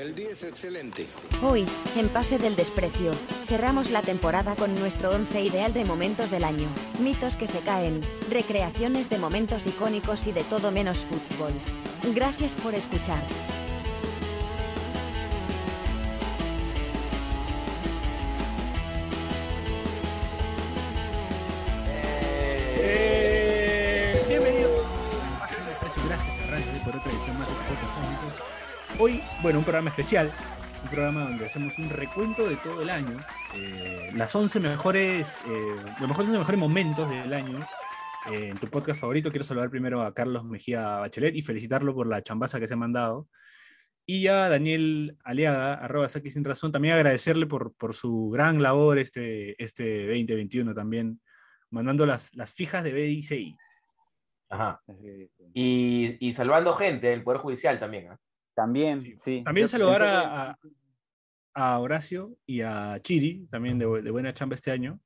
El día es excelente. Hoy, en Pase del Desprecio, cerramos la temporada con nuestro once ideal de momentos del año, mitos que se caen, recreaciones de momentos icónicos y de todo menos fútbol. Gracias por escuchar. Eh, bienvenidos a Pase del Desprecio. Gracias a Radio por otra edición más de Podcast. Hoy, bueno, un programa especial, un programa donde hacemos un recuento de todo el año, eh, las 11 mejores, eh, los mejores, 11 mejores momentos del año eh, en tu podcast favorito. Quiero saludar primero a Carlos Mejía Bachelet y felicitarlo por la chambaza que se ha mandado. Y a Daniel Aliaga, arroba Saki Sin Razón, también agradecerle por, por su gran labor este, este 2021 también, mandando las, las fijas de BDCI. Ajá. Y, y salvando gente del Poder Judicial también. ¿ah? También, sí. También Yo saludar a, a- a Horacio y a Chiri, también de, bu- de buena chamba este año.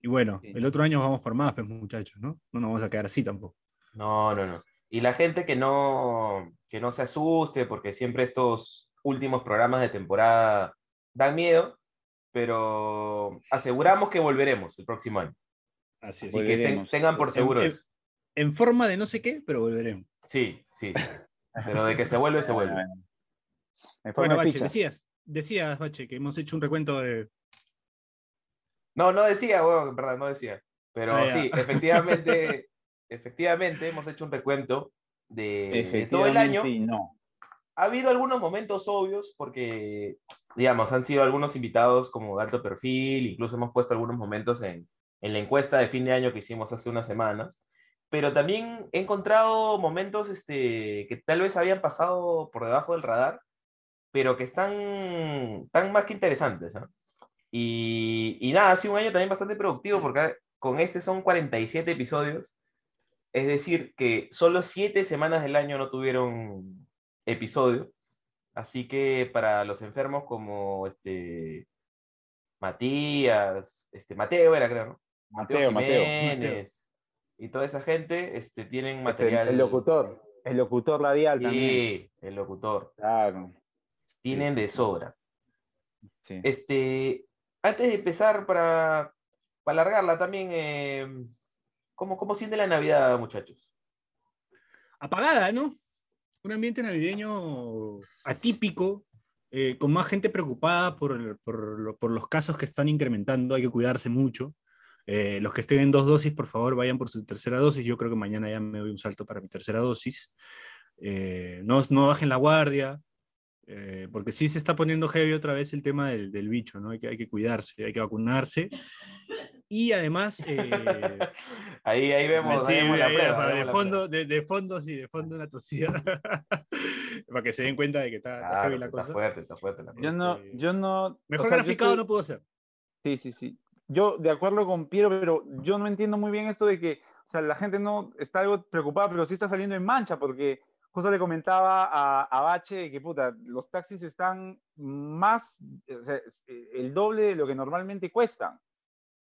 Y bueno, Sí. el otro año vamos por más, pues muchachos, ¿no? No nos vamos a quedar así tampoco. No, no, no. Y la gente que no, que no se asuste, porque siempre estos últimos programas de temporada dan miedo, pero aseguramos que volveremos el próximo año. Así es. Así que ten- tengan por seguro En-. En forma de no sé qué, pero volveremos. Sí, sí. Pero de que se vuelve, se vuelve. Bueno, Bache, ficha. decías, decías, Bache, que hemos hecho un recuento de. No, no decía, en verdad, no decía. Pero Ah, sí, efectivamente, efectivamente hemos hecho un recuento de, de todo el año. No. ha habido algunos momentos obvios porque, digamos, han sido algunos invitados como de alto perfil, incluso hemos puesto algunos momentos en, en la encuesta de fin de año que hicimos hace unas semanas, pero también he encontrado momentos este, que tal vez habían pasado por debajo del radar, pero que están tan más que interesantes. ¿no? Y, y nada, ha sido un año también bastante productivo porque con este son 47 episodios, es decir, que solo 7 semanas del año no tuvieron episodio. Así que para los enfermos como este Matías, este Mateo era creo, ¿no? Mateo, Mateo. Jiménez y toda esa gente este, tienen Este, material. El locutor. El locutor radial también. Sí, el locutor. Claro. Tienen sí, de sobra. Sí. Este, antes de empezar, para, para alargarla también, eh, ¿cómo, ¿cómo siente la Navidad, muchachos? apagada, ¿no? Un ambiente navideño atípico, eh, con más gente preocupada por, el- por lo- por los casos que están incrementando, hay que cuidarse mucho. Eh, los que estén en dos dosis, por favor, vayan por su tercera dosis. Yo creo que mañana ya me doy un salto para mi tercera dosis. Eh, no, no bajen la guardia, eh, porque sí se está poniendo heavy otra vez el tema del, del bicho, ¿no? Hay que, hay que cuidarse, hay que vacunarse. Y además... eh, Ahí, ahí vemos, Sí, ahí vemos la ahí, prueba, de, vemos la fondo, de, de fondo, sí, de fondo una tosida. para que se den cuenta de que está, está Claro, heavy la está cosa. fuerte, está fuerte la Yo cosa. no, Este, yo no. o Mejor sea, yo graficado soy- no pudo ser. Sí, sí, sí. Yo de acuerdo con Piero, pero yo no entiendo muy bien esto de que, o sea, la gente no está algo preocupada, pero sí está saliendo en mancha, porque justo le comentaba a, a Bache que, puta, los taxis están más, o sea, eh, el doble de lo que normalmente cuestan.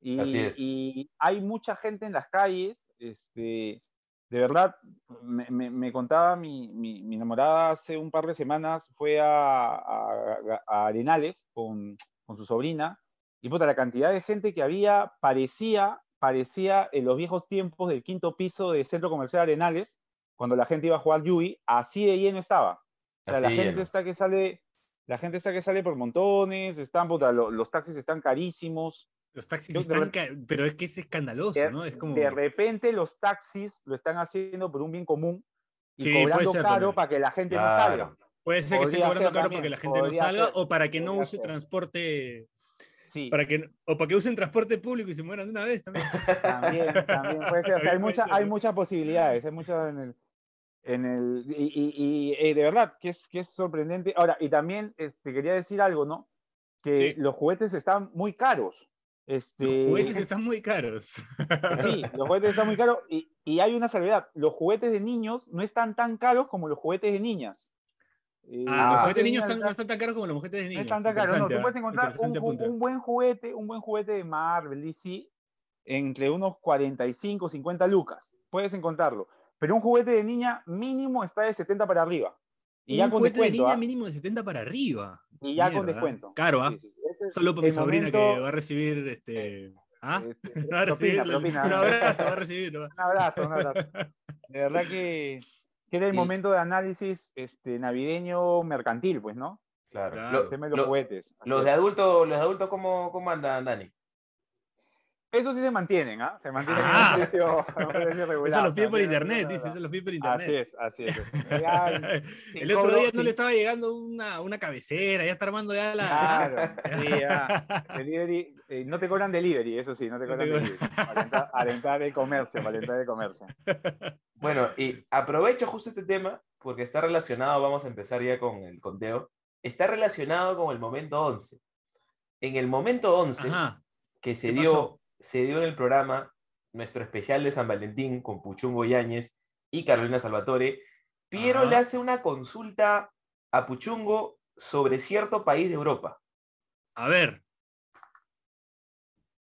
Y, Así es. y hay mucha gente en las calles, este, de verdad, me, me- me contaba mi, mi- mi enamorada hace un par de semanas, fue a, a- a Arenales con, con su sobrina, y puta, la cantidad de gente que había parecía, parecía en los viejos tiempos del quinto piso del Centro Comercial Arenales, cuando la gente iba a jugar Yui, así de lleno estaba. O sea, Así la de gente lleno. está que sale, la gente está que sale por montones, están, puta, lo- los taxis están carísimos. Los taxis Yo de están. ca- Pero es que es escandaloso, De, ¿no? Es como. de repente los taxis lo están haciendo por un bien común y Sí, cobrando ser caro también. para que la gente no Claro. salga. Puede ser que esté podría cobrando ser caro también, porque la gente no salga ser, o para que no use ser. transporte. Sí, Para que, o para que usen transporte público y se mueran de una vez también. también, también puede ser. O sea, hay, mucha- hay muchas posibilidades, hay muchas en el, en el y, y- y, eh, de verdad que es, que es sorprendente. Ahora, y también este, quería decir algo, ¿no? Que Sí. los juguetes están muy caros. Este, Los juguetes están muy caros. Sí, los juguetes están muy caros y, y hay una salvedad. Los juguetes de niños no están tan caros como los juguetes de niñas. Eh, Ah, los juguetes de niños están- no están tan caros como los juguetes de no niños. están tan caros. No, tú puedes ¿ah? encontrar un, un- un buen juguete, un buen juguete de Marvel, DC, entre unos 45, 50 lucas. Puedes encontrarlo. Pero un juguete de niña mínimo está de 70 para arriba. Y ya un con juguete de descuento. niña ¿ah? mínimo de 70 para arriba. Y ya con Mierda, descuento. Caro, ¿ah? Sí, sí, sí. Este es Solo para mi sobrina que momento- va a recibir este. ¿Ah? este, Va a recibir propina, propina. un abrazo, va a recibir. ¿no? Un abrazo, un abrazo. De verdad que, que era el Y- momento de análisis este, navideño mercantil, pues, ¿no? Claro. Claro. Lo- El tema de los lo- juguetes. los de adultos, los de adultos ¿cómo, cómo andan, Dani? Eso sí se mantienen, ¿ah? Se mantienen Ah. en un precio, a un precio regular. Eso los o pide sea, por internet, dice, eso los pide por Así internet. es, así es. Ya, El otro día no le estaba llegando una, una cabecera, ya está armando ya la. Claro, sí, ya. Delivery, eh, no te cobran delivery, eso sí, no te No cobran te delivery. Para entrar, al entrar el comercio, para entrar el comercio. Bueno, y aprovecho justo este tema porque está relacionado, vamos a empezar ya con el conteo, está relacionado con el momento 11. En el momento 11, Ajá. que se ¿Qué dio, pasó? Se dio en el programa nuestro especial de San Valentín con Puchungo Yáñez y Carolina Salvatore, Piero Ajá. le hace una consulta a Puchungo sobre cierto país de Europa. A ver.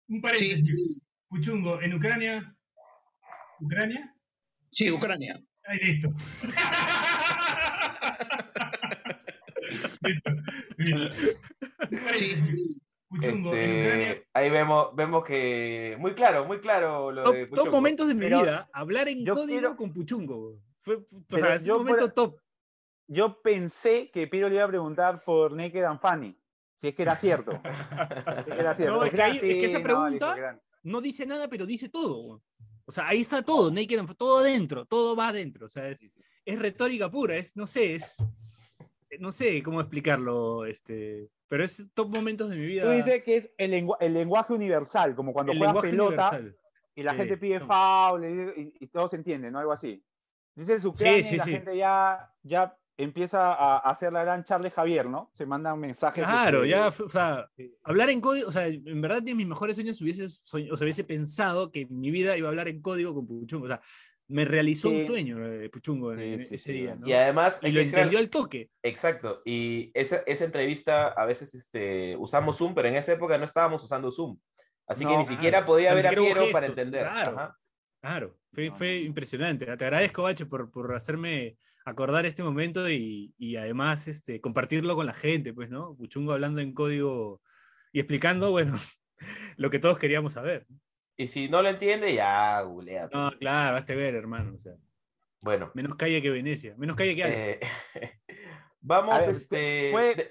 Un paréntesis. Puchungo, en Ucrania. ¿Ucrania? Sí, Ucrania. Ahí listo. listo. listo. Puchungo, en Ucrania. Este, ahí vemos, vemos que muy claro, muy claro lo Top, de top momentos de mi Pero vida, hablar en código quiero- con Puchungo. Fue, o Pero sea, es un yo momento top. Yo pensé que Piro le iba a preguntar por Naked and Funny, si es que era cierto. Si es que era cierto. No, es Porque que era- ahí- es que esa no, pregunta- No dice nada, pero dice todo. O sea, ahí está todo, Naked and- todo adentro, todo va adentro. O sea, es, es retórica pura, es, no sé, es. No sé cómo explicarlo, este, pero es top momentos de mi vida. Tú dices que es el, lengua- el lenguaje universal, como cuando el juegas pelota universal. y la Sí, gente pide no. foul y, y- y todo se entiende, ¿no? Algo así. Dices Ucrania sí, y la sí. gente ya, ya empieza a hacer la gran Charles Javier, ¿no? Se mandan mensajes. Claro, ya, o sea, sí. hablar en código, o sea, en verdad de mis mejores sueños hubiese, soñ- o sea, hubiese pensado que mi vida iba a hablar en código con Puchungo. O sea, me realizó un sueño eh, Puchungo en, Sí, en sí, ese día. Y además, Y lo entendió al- toque. Exacto, y esa, esa entrevista a veces este, usamos Zoom, pero en esa época no estábamos usando Zoom. Así que ni siquiera podía ver a Piero para entender. claro. Ajá. Claro, fue, No, fue impresionante. Te agradezco, Bache, por, por hacerme acordar este momento y, y además este, compartirlo con la gente, pues, ¿no? Puchungo hablando en código y explicando, bueno, lo que todos queríamos saber. Y si no lo entiende, ya googlea. No, claro, hazte ver, hermano. O sea, Bueno, menos calle que Venecia, menos calle que Alex. eh, vamos, A ver, este... Puede,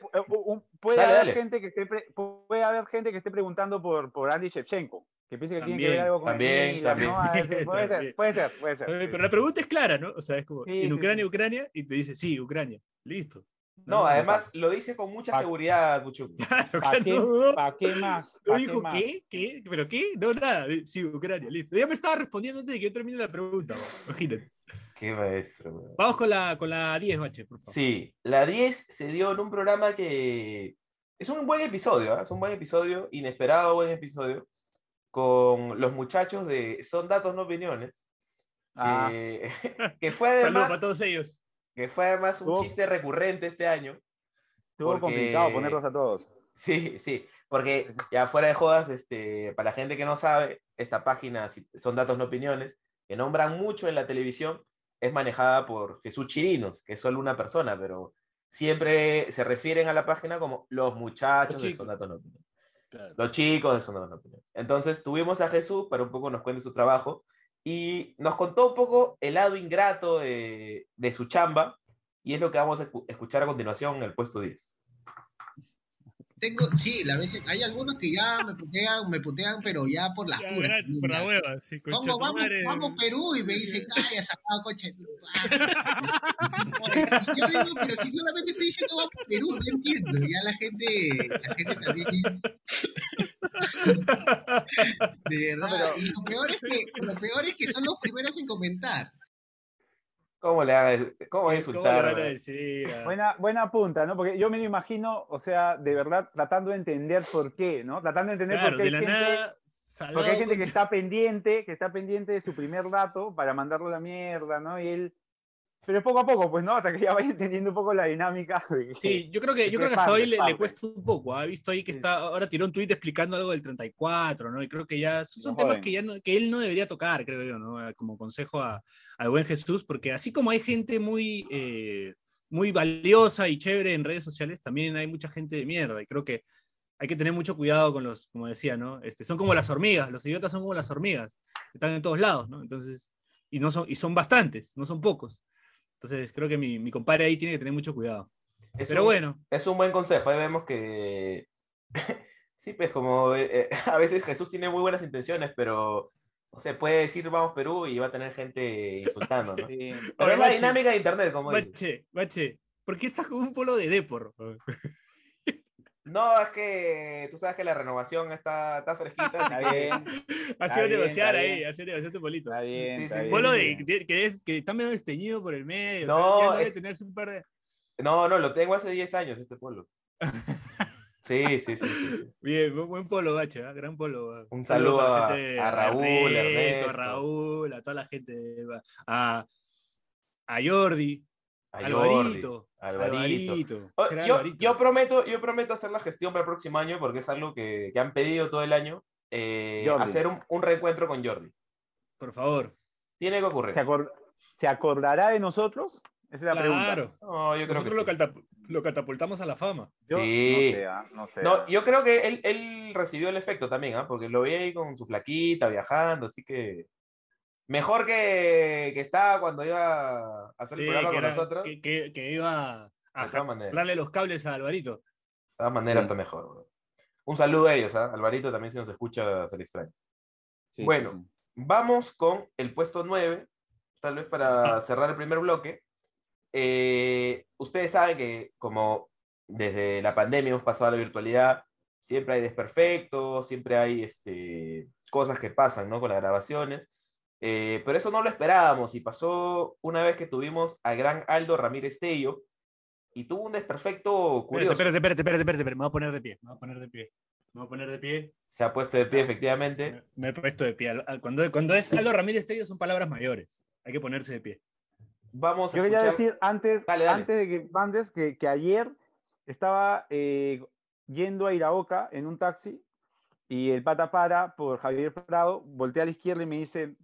Dale, haber dale. gente que esté pre- puede haber gente que esté preguntando por, por Andy Shevchenko, que piense que tiene que ver algo con también, también. ¿no? A ver, puede También. ser, puede ser, puede ser. Pero la pregunta es clara, ¿no? O sea, es como, Sí, en Ucrania, sí. Ucrania, y te dice, sí, Ucrania. Listo. No, además lo dice con mucha Pa- seguridad, Puchungo. Claro, ¿Para qué, no, no. pa' qué más? ¿Pa' dijo más? qué, qué, pero qué, no nada. Sí, Ucrania, listo. Ya me estaba respondiendo antes de que yo termine la pregunta, bro. imagínate. Qué maestro. weón. Vamos con la, con la 10, Bache, por favor. Sí, la 10 se dio en un programa que es un buen episodio, ¿ah? es un buen episodio, inesperado buen episodio, con los muchachos de Son Datos No Opiniones, Ah, que, que fue Saludos además, para todos ellos. Que fue además un chiste recurrente este año. estuvo porque- complicado ponerlos a todos. Sí, sí, porque ya fuera de jodas, este, para la gente que no sabe, esta página Son Datos No Opiniones, que nombran mucho en la televisión, es manejada por Jesús Chirinos, que es solo una persona, pero siempre se refieren a la página como los muchachos Los de. Son Datos No Opiniones. Los chicos de Son Datos No Opiniones. Entonces tuvimos a Jesús para un poco nos cuente su trabajo y nos contó un poco el lado ingrato de, de su chamba y es lo que vamos a escu- escuchar a continuación en el puesto 10. Tengo, sí, la vez, hay algunos que ya me putean, me putean, pero ya por las puras. por la hueva, sí, concha Vamos, vamos, madre. vamos Perú y me dice, calla, sacado coche. de tu madre". Oye, y Yo digo, pero si solamente estoy diciendo vamos Perú, no entiendo. Ya la gente, la gente también es. De verdad. pero- Y lo peor es que, lo peor es que son los primeros en comentar. ¿Cómo le cómo ¿Cómo insultar? van a decir? ah? Buena, buena punta, ¿no? Porque yo me lo imagino, o sea, de verdad, tratando de entender por qué, ¿no? Tratando de entender Claro, por qué de hay la gente, nada. porque hay gente que está pendiente, que está pendiente de su primer dato para mandarlo a la mierda, ¿no? Y él, pero poco a poco, pues, ¿no? Hasta que ya vaya entendiendo un poco la dinámica. de que- Sí, yo creo que, yo creo que hasta hoy le, cuesta un poco. Ha visto ahí que está, ahora tiró un tweet explicando algo del 34, ¿no? Y creo que ya son No temas que, ya no- que él no debería tocar, creo yo, ¿no? Como consejo a- al buen Jesús, porque así como hay gente muy, eh, muy valiosa y chévere en redes sociales, también hay mucha gente de mierda. Y creo que hay que tener mucho cuidado con los, como decía, ¿no? Este, son como las hormigas, los idiotas son como las hormigas, están en todos lados, ¿no? Entonces, y, no son, y son bastantes, no son pocos. Entonces, creo que mi, mi compadre ahí tiene que tener mucho cuidado. Es Pero un- bueno, Es un buen consejo. Ahí vemos que. sí, pues como eh, eh, a veces Jesús tiene muy buenas intenciones, pero. No sé, puede decir vamos Perú y va a tener gente insultando, ¿no? Sí. Pero Ahora, es la Bache, dinámica de internet, como. Bache, Bache, ¿por qué estás con un polo de Depor? No, es que tú sabes que la renovación está, está fresquita. Está así bien, Ha sido negociar ahí, ha sido negociar tu polito. está bien. Está bien. Polo de, que, que es, que está medio desteñido por el medio. o No, sea, ya debe es- tenerse un par de. No, no, lo tengo hace 10 años este pueblo. Sí, sí, sí. sí, sí. Bien, buen, polo, Bache, ¿ah? gran polo. ¿ah? Un saludo a- gente, a Raúl, Ernesto, Ernesto. a Raúl, a toda la gente, a, a Jordi, A Alvarito, Alvarito. Alvarito. Oh, Yo, Alvarito. yo prometo, yo prometo hacer la gestión para el próximo año porque es algo que, que han pedido todo el año. eh, hacer un, un reencuentro con Jordi. Por favor. Tiene que ocurrir. ¿Se, acor- ¿Se acordará de nosotros? Esa es la pregunta. Claro. No, yo creo Nosotros lo, que sí. catap- lo catapultamos a la fama. Yo Sí. No sé, ah, no sé. No, ah. yo creo que él, él recibió el efecto también, ¿ah? porque lo vi ahí con su flaquita viajando, así que mejor que, que estaba cuando iba a hacer el Sí, programa con era- nosotros. que, que- que iba a De todas maneras. darle los cables a Alvarito. De todas maneras Sí. está mejor. bro. Un saludo a ellos, ¿ah? Alvarito también si nos escucha se le extraña. Sí, bueno. sí. Vamos con el puesto 9, tal vez para Ah. cerrar el primer bloque. Eh, ustedes saben que como desde la pandemia hemos pasado a la virtualidad, siempre hay desperfectos, siempre hay este, cosas que pasan ¿no? con las grabaciones. Eh, pero eso no lo esperábamos y pasó una vez que tuvimos al gran Aldo Ramírez Tello y tuvo un desperfecto curioso. Espérate, espérate, espérate, espérate, espérate, me voy a poner de pie, me voy a poner de pie. Me voy a poner de pie. Se ha puesto de pie efectivamente. Me, me he puesto de pie. Cuando, cuando es Aldo Ramírez Tello son palabras mayores. Hay que ponerse de pie. Vamos a Yo quería escuchar- decir antes, Dale, dale. antes de que mandes que, que ayer estaba eh, yendo a Iraoka en un taxi y el pata para por Javier Prado, voltea a la izquierda y me dice,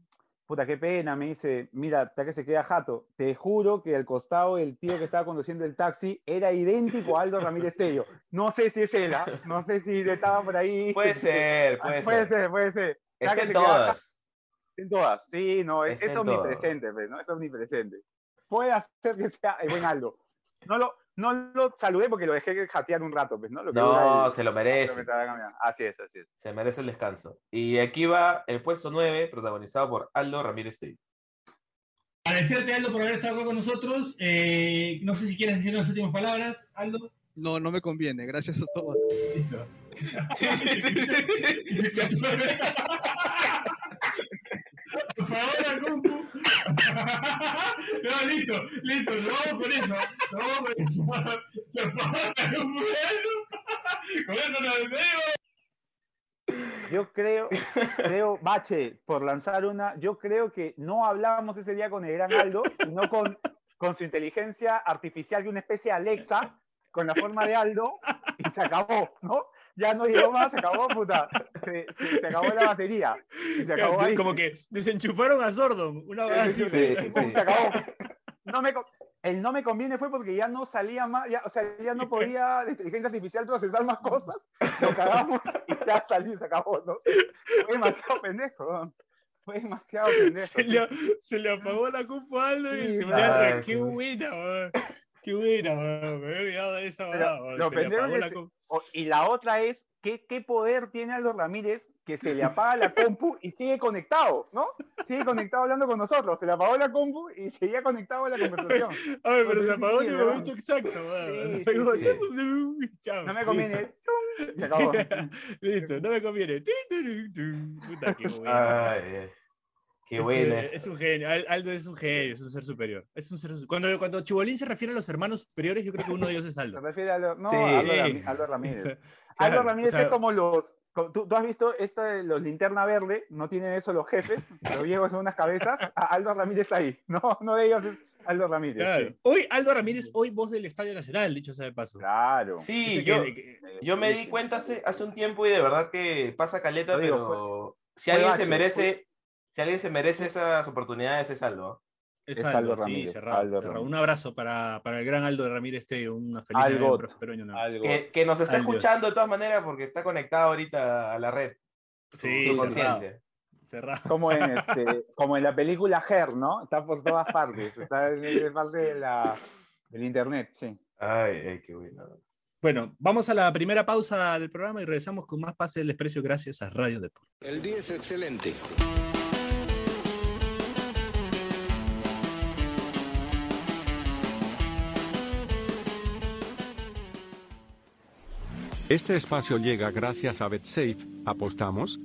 puta, qué pena, me dice, mira, hasta que se queda jato, te juro que al costado el tío que estaba conduciendo el taxi era idéntico a Aldo Ramírez Tello. No sé si es él, ¿ah? no sé si estaba por ahí. Puede ser, Ah, puede, puede ser. ser, puede ser. Está que en todas. En todas, sí, no, es, es omnipresente, pues, ¿no? Es omnipresente. Puede hacer que sea el buen Aldo. No lo, no lo saludé porque lo dejé jatear un rato, pues, ¿no? Lo que dura No, el- se lo merece. Así es, así es. Se merece el descanso. Y aquí va el puesto 9, protagonizado por Aldo Ramírez Tello. Agradecerte, Aldo, por haber estado acá con nosotros. Eh, no sé si quieres decir las últimas palabras, Aldo. No, no me conviene, gracias a todos. Listo. Sí, sí, sí, sí, sí. Por favor, compu. No, listo, listo, nos vamos con eso. Nos vamos con eso. De. Con eso nos despedimos. Yo creo, creo, Bache, por lanzar una, yo creo que no hablábamos ese día con el gran Aldo, sino con, con su inteligencia artificial, que una especie de Alexa, con la forma de Aldo, y se acabó, ¿no? Ya no llegó más, se acabó, puta. Se, se- se acabó la batería. Y se acabó ahí. Como que desenchufaron a Sordon. Una vez así. Sí, pum, sí. se acabó. No me, el no me conviene fue porque ya no salía más, ya, o sea, ya no podía la inteligencia artificial procesar más cosas, lo cagamos y ya salió y se acabó, ¿no? Fue demasiado pendejo, fue demasiado pendejo. Se le, se le apagó la compu a Aldo y Sí, se me Qué buena. Qué buena, weón. Me había olvidado de esa, Pero lo la y la otra es, ¿qué, ¿qué poder tiene Aldo Ramírez que se le apaga la compu y sigue conectado, ¿no? Sigue conectado hablando con nosotros, se le apagó la compu y seguía conectado a la conversación. A ver, pero se apagó en el momento exacto, chao. No me conviene. Se acabó. Listo, no me conviene. Puta, qué. Qué Es, buena eh, es. es un genio, Al- Aldo es un genio, es un ser superior. Es un ser cuando, cuando Chibolín se refiere a los hermanos superiores, yo creo que uno de ellos es Se Aldo. refiere a Aldo, no, Sí. Aldo, Ramírez. Claro, Aldo Ramírez o sea, es como los. ¿tú, tú has visto esta de los linterna verde? No tienen eso los jefes, los viejos son unas cabezas. A Aldo Ramírez está ahí. No, no de ellos es Aldo Ramírez. claro. sí. Hoy Aldo Ramírez, hoy voz del Estadio Nacional, dicho sea de paso. Claro. Sí, yo, que- que- yo me di cuenta hace, hace un tiempo y de verdad que pasa caleta, digo, pero si fue alguien se merece, si alguien se merece esas oportunidades es Aldo. Es, Es Aldo, Aldo sí, Ramírez, cerrado, Aldo cerrado. Ramírez. Un abrazo para, para el gran Aldo de Ramírez Teo, una feliz Algo. año nuevo. Que, que nos está Algo. escuchando de todas maneras porque está conectado ahorita a la red. Su, Sí, su cerrado, conciencia. cerrado. Como en, este, como en la película Her, ¿no? Está por todas partes. Está en, en parte de la, del internet, sí. Ay, ay, qué bueno. Bueno, vamos a la primera pausa del programa y regresamos con más Pase del Desprecio gracias a Radio Deport. El día es excelente. Este espacio llega gracias a BetSafe. ¿Apostamos?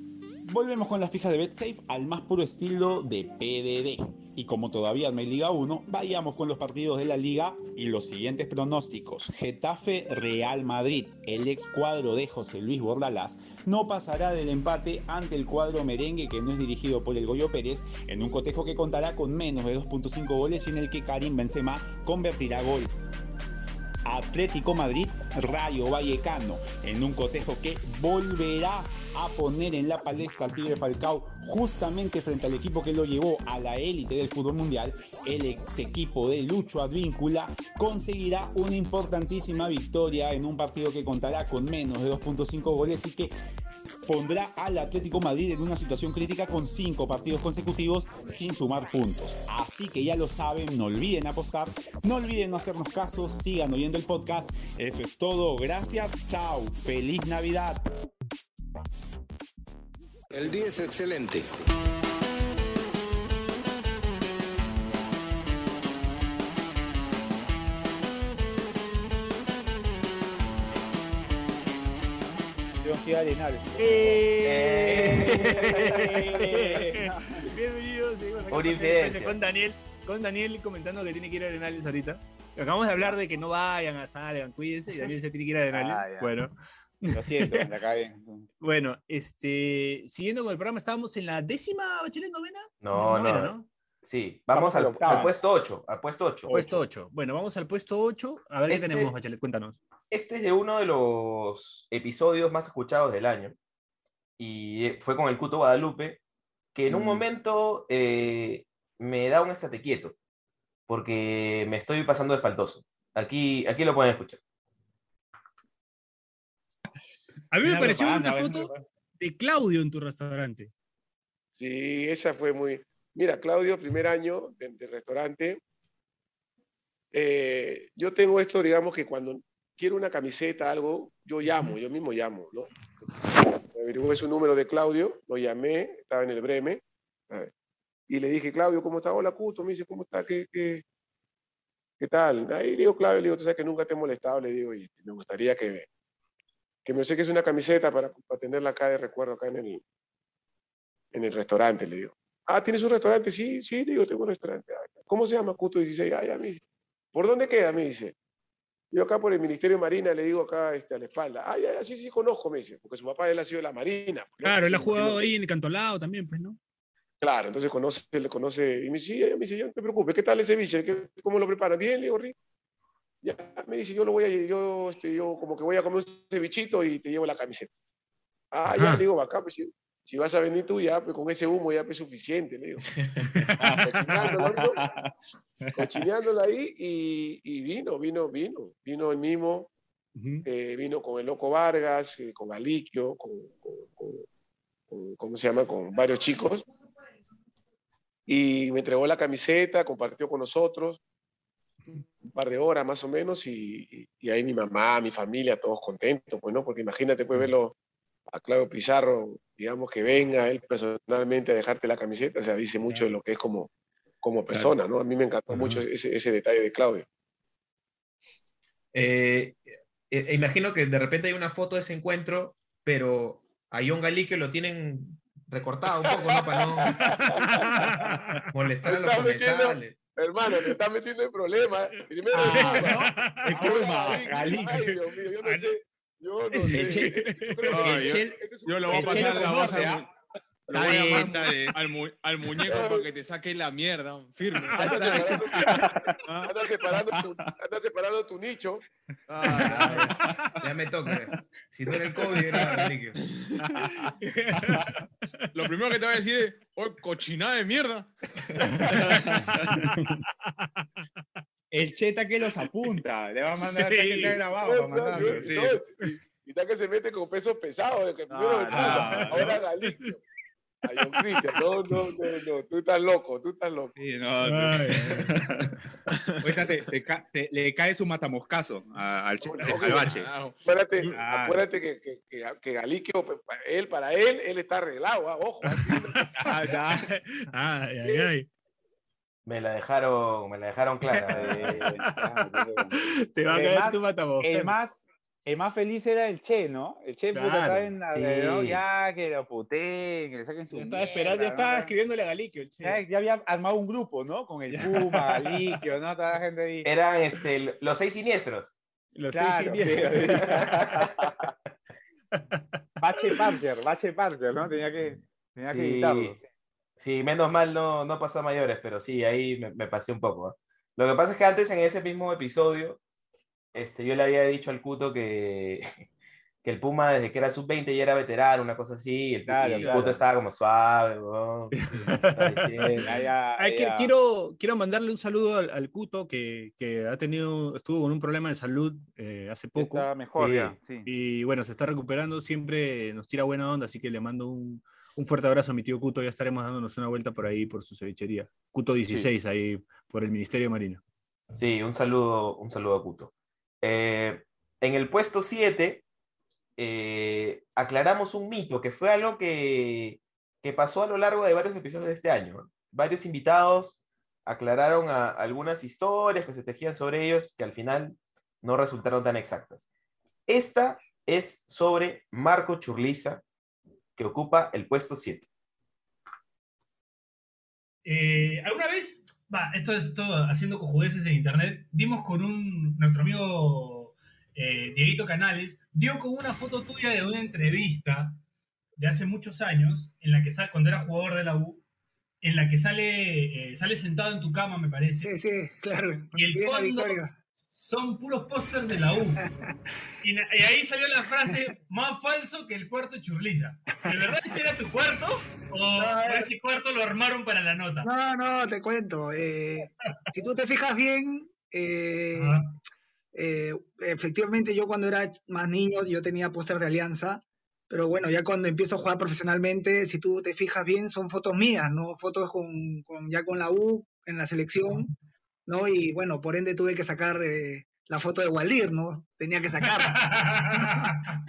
Volvemos con las fijas de BetSafe al más puro estilo de PDD. Y como todavía no hay Liga 1, vayamos con los partidos de la Liga y los siguientes pronósticos. Getafe Real Madrid. El ex cuadro de José Luis Bordalás no pasará del empate ante el cuadro merengue que no es dirigido por el Goyo Pérez en un cotejo que contará con menos de 2.5 goles y en el que Karim Benzema convertirá gol. Atlético Madrid, Rayo Vallecano, en un cotejo que volverá a poner en la palestra al Tigre Falcao justamente frente al equipo que lo llevó a la élite del fútbol mundial, el ex equipo de Lucho Advíncula conseguirá una importantísima victoria en un partido que contará con menos de 2.5 goles y que pondrá al Atlético Madrid en una situación crítica con cinco partidos consecutivos sin sumar puntos. Así que ya lo saben, no olviden apostar, no olviden no hacernos caso, sigan oyendo el podcast. Eso es todo, gracias, chao, feliz Navidad. El día es excelente. Arenales. ¡Eh! Bienvenidos, seguimos aquí con Daniel, con Daniel comentando que tiene que ir a Arenales ahorita. Acabamos de hablar de que no vayan, a salgan, cuídense, y Daniel se tiene que ir a Arenales. Ah, bueno, Lo siento, la cagué. bueno, este, siguiendo con el programa, estábamos en la décima bachelet novena. No, Novena, no. Sí, vamos, al, puesto 8. Al puesto 8. Puesto 8. Bueno, vamos al puesto 8. A ver Este- qué tenemos, Bachelet, cuéntanos. Este es de uno de los episodios más escuchados del año. Y eh, fue con el Cuto Guadalupe, que en un Mm. momento eh, me da un estate quieto, porque me estoy pasando de faltoso. Aquí, aquí lo pueden escuchar. A mí me Una pareció una foto de Claudio en tu restaurante. Sí, esa fue muy... Mira, Claudio, primer año del de restaurante. eh, yo tengo esto, digamos que cuando quiero una camiseta, algo, yo llamo, yo mismo llamo, ¿no? Averigué su número de Claudio, lo llamé, estaba en el Breme, y le dije, Claudio, ¿cómo está? Hola, Cuto, me dice, ¿cómo está? ¿Qué, qué, qué tal? Ahí le digo, Claudio, le digo, tú sabes que nunca te he molestado, le digo, y me gustaría que, que me saques una camiseta para, para tenerla acá de recuerdo, acá en el, en el restaurante, le digo. Ah, ¿tienes un restaurante? Sí, sí, digo, tengo un restaurante. ¿Cómo se llama? Cuto 16. Ah, ya me dice. ¿Por dónde queda? Me dice. Yo acá por el Ministerio de Marina le digo acá este, a la espalda. Ah, ya, ya, sí, sí, conozco, me dice, porque su papá él ha sido de la Marina. pues, ¿no? Claro, él ha jugado ahí en el Cantolao también, pues, ¿no? Claro, entonces conoce, le conoce, y me dice, sí, me dice, ya no te preocupes, ¿qué tal ese ceviche? ¿Qué- ¿Cómo lo preparan? Bien, le digo, rico. Ya, me dice, yo lo voy a, yo, este, yo como que voy a comer un cevichito y te llevo la camiseta. Ah, ya, le digo, acá, pues si, vas a venir tú ya, pues con ese humo ya pues suficiente, le digo. Cochineándolo, ahí y, y vino, vino, vino, vino el mismo, eh, vino con el Loco Vargas, eh, con Aliquio, con, con- con- con- ¿cómo se llama? Con varios chicos. Y me entregó la camiseta, compartió con nosotros un par de horas más o menos y, y- y ahí mi mamá, mi familia, todos contentos, pues no, porque imagínate pues verlo a Claudio Pizarro, digamos que venga él personalmente a dejarte la camiseta, o sea, dice mucho de lo que es como, como persona, ¿no? A mí me encantó Ajá. mucho ese, ese detalle de Claudio. Eh, eh, imagino que de repente hay una foto de ese encuentro, pero a John Galique lo tienen recortado un poco, ¿no? Para no molestar a los comensales. Hermano, te estás metiendo en problemas. Primero, Ah, ahora, Pulma, Galique. Galique. Ay, Dios mío, yo no sé. Yo no sé. Yo lo voy a pasar la ¿ah? mu- lo voy a llamar al, mu- al muñeco para que te saque la mierda, firme. Anda separando, Ah, anda separando tu, anda separando tu nicho. Ah, ya me toca. Si no era el COVID, era Galique. lo primero que te va a decir es, oh, cochinada de mierda. El cheta que los apunta. Le va a mandar Sí. que está grabado para mandarlo. Sí, no, y, y está que se mete con pesos pesados, de que primero Puma, no, ahora Galicio. Cristian, no, no, no, no, tú estás loco, tú estás loco. Sí, no, Ahorita te- te te- le cae su matamoscazo a- al, che- al bache. Acuérdate, Claro. acuérdate que, que, que, que Galicio, para él, para él, él está arreglado, ah, ojo. Ay, ay, ay. Me la dejaron, me la dejaron clara. eh. Te va a caer más- tu matamoscas. El más, el más feliz era el Che, ¿no? El Che puta, Claro, está en la, ¿no? sí. ya que lo puteen, que le saquen su Ya estaba esperando, ya estaba ¿no? escribiéndole a Galiquio, el che. Ya, ya había armado un grupo, ¿no? Con el Puma, Galiquio, ¿no? Toda la gente ahí. Eran este, los seis siniestros. Los Claro, seis sí, siniestros. Bache Parker, Bache Parker, ¿no? Tenía que, tenía que Sí, editarlo. sí. Sí, menos mal no, no pasó a mayores, pero sí, ahí me, me pasé un poco. ¿eh? Lo que pasa es que antes en ese mismo episodio, este, yo le había dicho al Cuto que, que el Puma desde que era sub-20 ya era veterano, una cosa así, y el, Claro, y el claro. Cuto estaba como suave. Ya, ya, Ay, ya. quiero, quiero mandarle un saludo al, al Cuto que, que ha tenido, estuvo con un problema de salud eh, hace poco. Está mejor, Sí. ya, sí. Y bueno, se está recuperando, siempre nos tira buena onda, así que le mando un, un fuerte abrazo a mi tío Cuto. Ya estaremos dándonos una vuelta por ahí, por su cevichería. Cuto 16, ahí por el Ministerio Marino. Sí, un saludo, un saludo a Cuto. Eh, en el puesto 7, aclaramos un mito, que fue algo que, que pasó a lo largo de varios episodios de este año. Varios invitados aclararon a- algunas historias que se tejían sobre ellos que al final no resultaron tan exactas. Esta es sobre Marco Churliza, que ocupa el puesto 7. Eh, ¿Alguna vez, va, esto es todo haciendo cojudeces en internet, dimos con un, nuestro amigo eh, Dieguito Canales, dio con una foto tuya de una entrevista de hace muchos años, en la que sale, cuando era jugador de la U, en la que sale, eh, sale sentado en tu cama, me parece. Sí, sí, claro. Y el fondo victoria. Son puros pósters de la U. Y, y ahí salió la frase, más falso que el cuarto churliza. ¿De verdad ese era tu cuarto? ¿O o ese cuarto lo armaron para la nota? No, no, te cuento. eh, si tú te fijas bien, eh, eh, efectivamente yo cuando era más niño yo tenía póster de Alianza, pero bueno, ya cuando empiezo a jugar profesionalmente, si tú te fijas bien, son fotos mías, ¿no? Fotos con, con- ya con la U en la selección, ¿no? Y bueno, por ende tuve que sacar eh, la foto de Waldir, ¿no? Tenía que sacarla.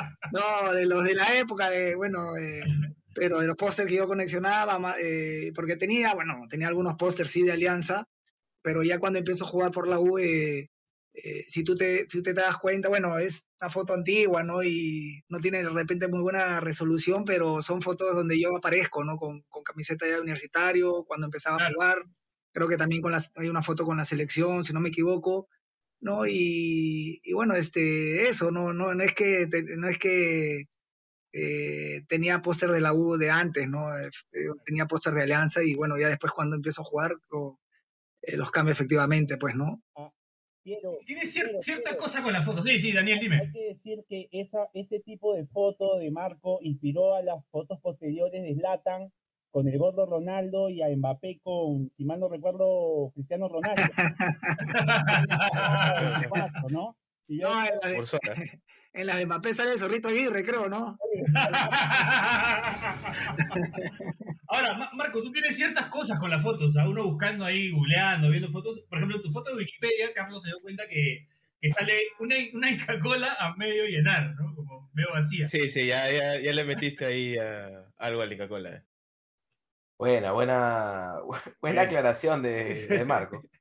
no, de los de la época, de, bueno, eh, pero de los pósters que yo conexionaba, ma- eh, porque tenía, bueno, tenía algunos pósters sí de Alianza, pero ya cuando empiezo a jugar por la U, si, tú te, si tú te das cuenta, bueno, es una foto antigua, ¿no? Y no tiene de repente muy buena resolución, pero son fotos donde yo aparezco, ¿no? Con, con camiseta de universitario, cuando empezaba a jugar, creo que también con las, hay una foto con la selección, si no me equivoco, ¿no? Y, y bueno, este, eso, no, no, no es que, no es que eh, tenía póster de la U de antes, ¿no? Eh, eh, tenía póster de Alianza y bueno, ya después cuando empiezo a jugar lo- eh, los cambio efectivamente, pues, ¿no? Tiene cier- cierta cosa con la foto. Sí, sí, Daniel, dime. Hay que decir que esa, ese tipo de foto de Marco inspiró a las fotos posteriores de Zlatan con el gordo Ronaldo y a Mbappé con, si mal no recuerdo, Cristiano Ronaldo. ¿no? Y yo- No, en la de, en la de Mbappé sale el zorrito Aguirre, creo, ¿no? Ahora, Ma- Marco, tú tienes ciertas cosas con las fotos. O sea, uno buscando ahí, googleando, viendo fotos. Por ejemplo, en tu foto de Wikipedia, Carlos se dio cuenta que, que sale una, una Inca Cola a medio llenar, ¿no? Como medio vacía. Sí, sí, ya, ya, ya le metiste ahí a- algo al Inca Cola. Eh. Buena, buena, buena aclaración de, de Marco.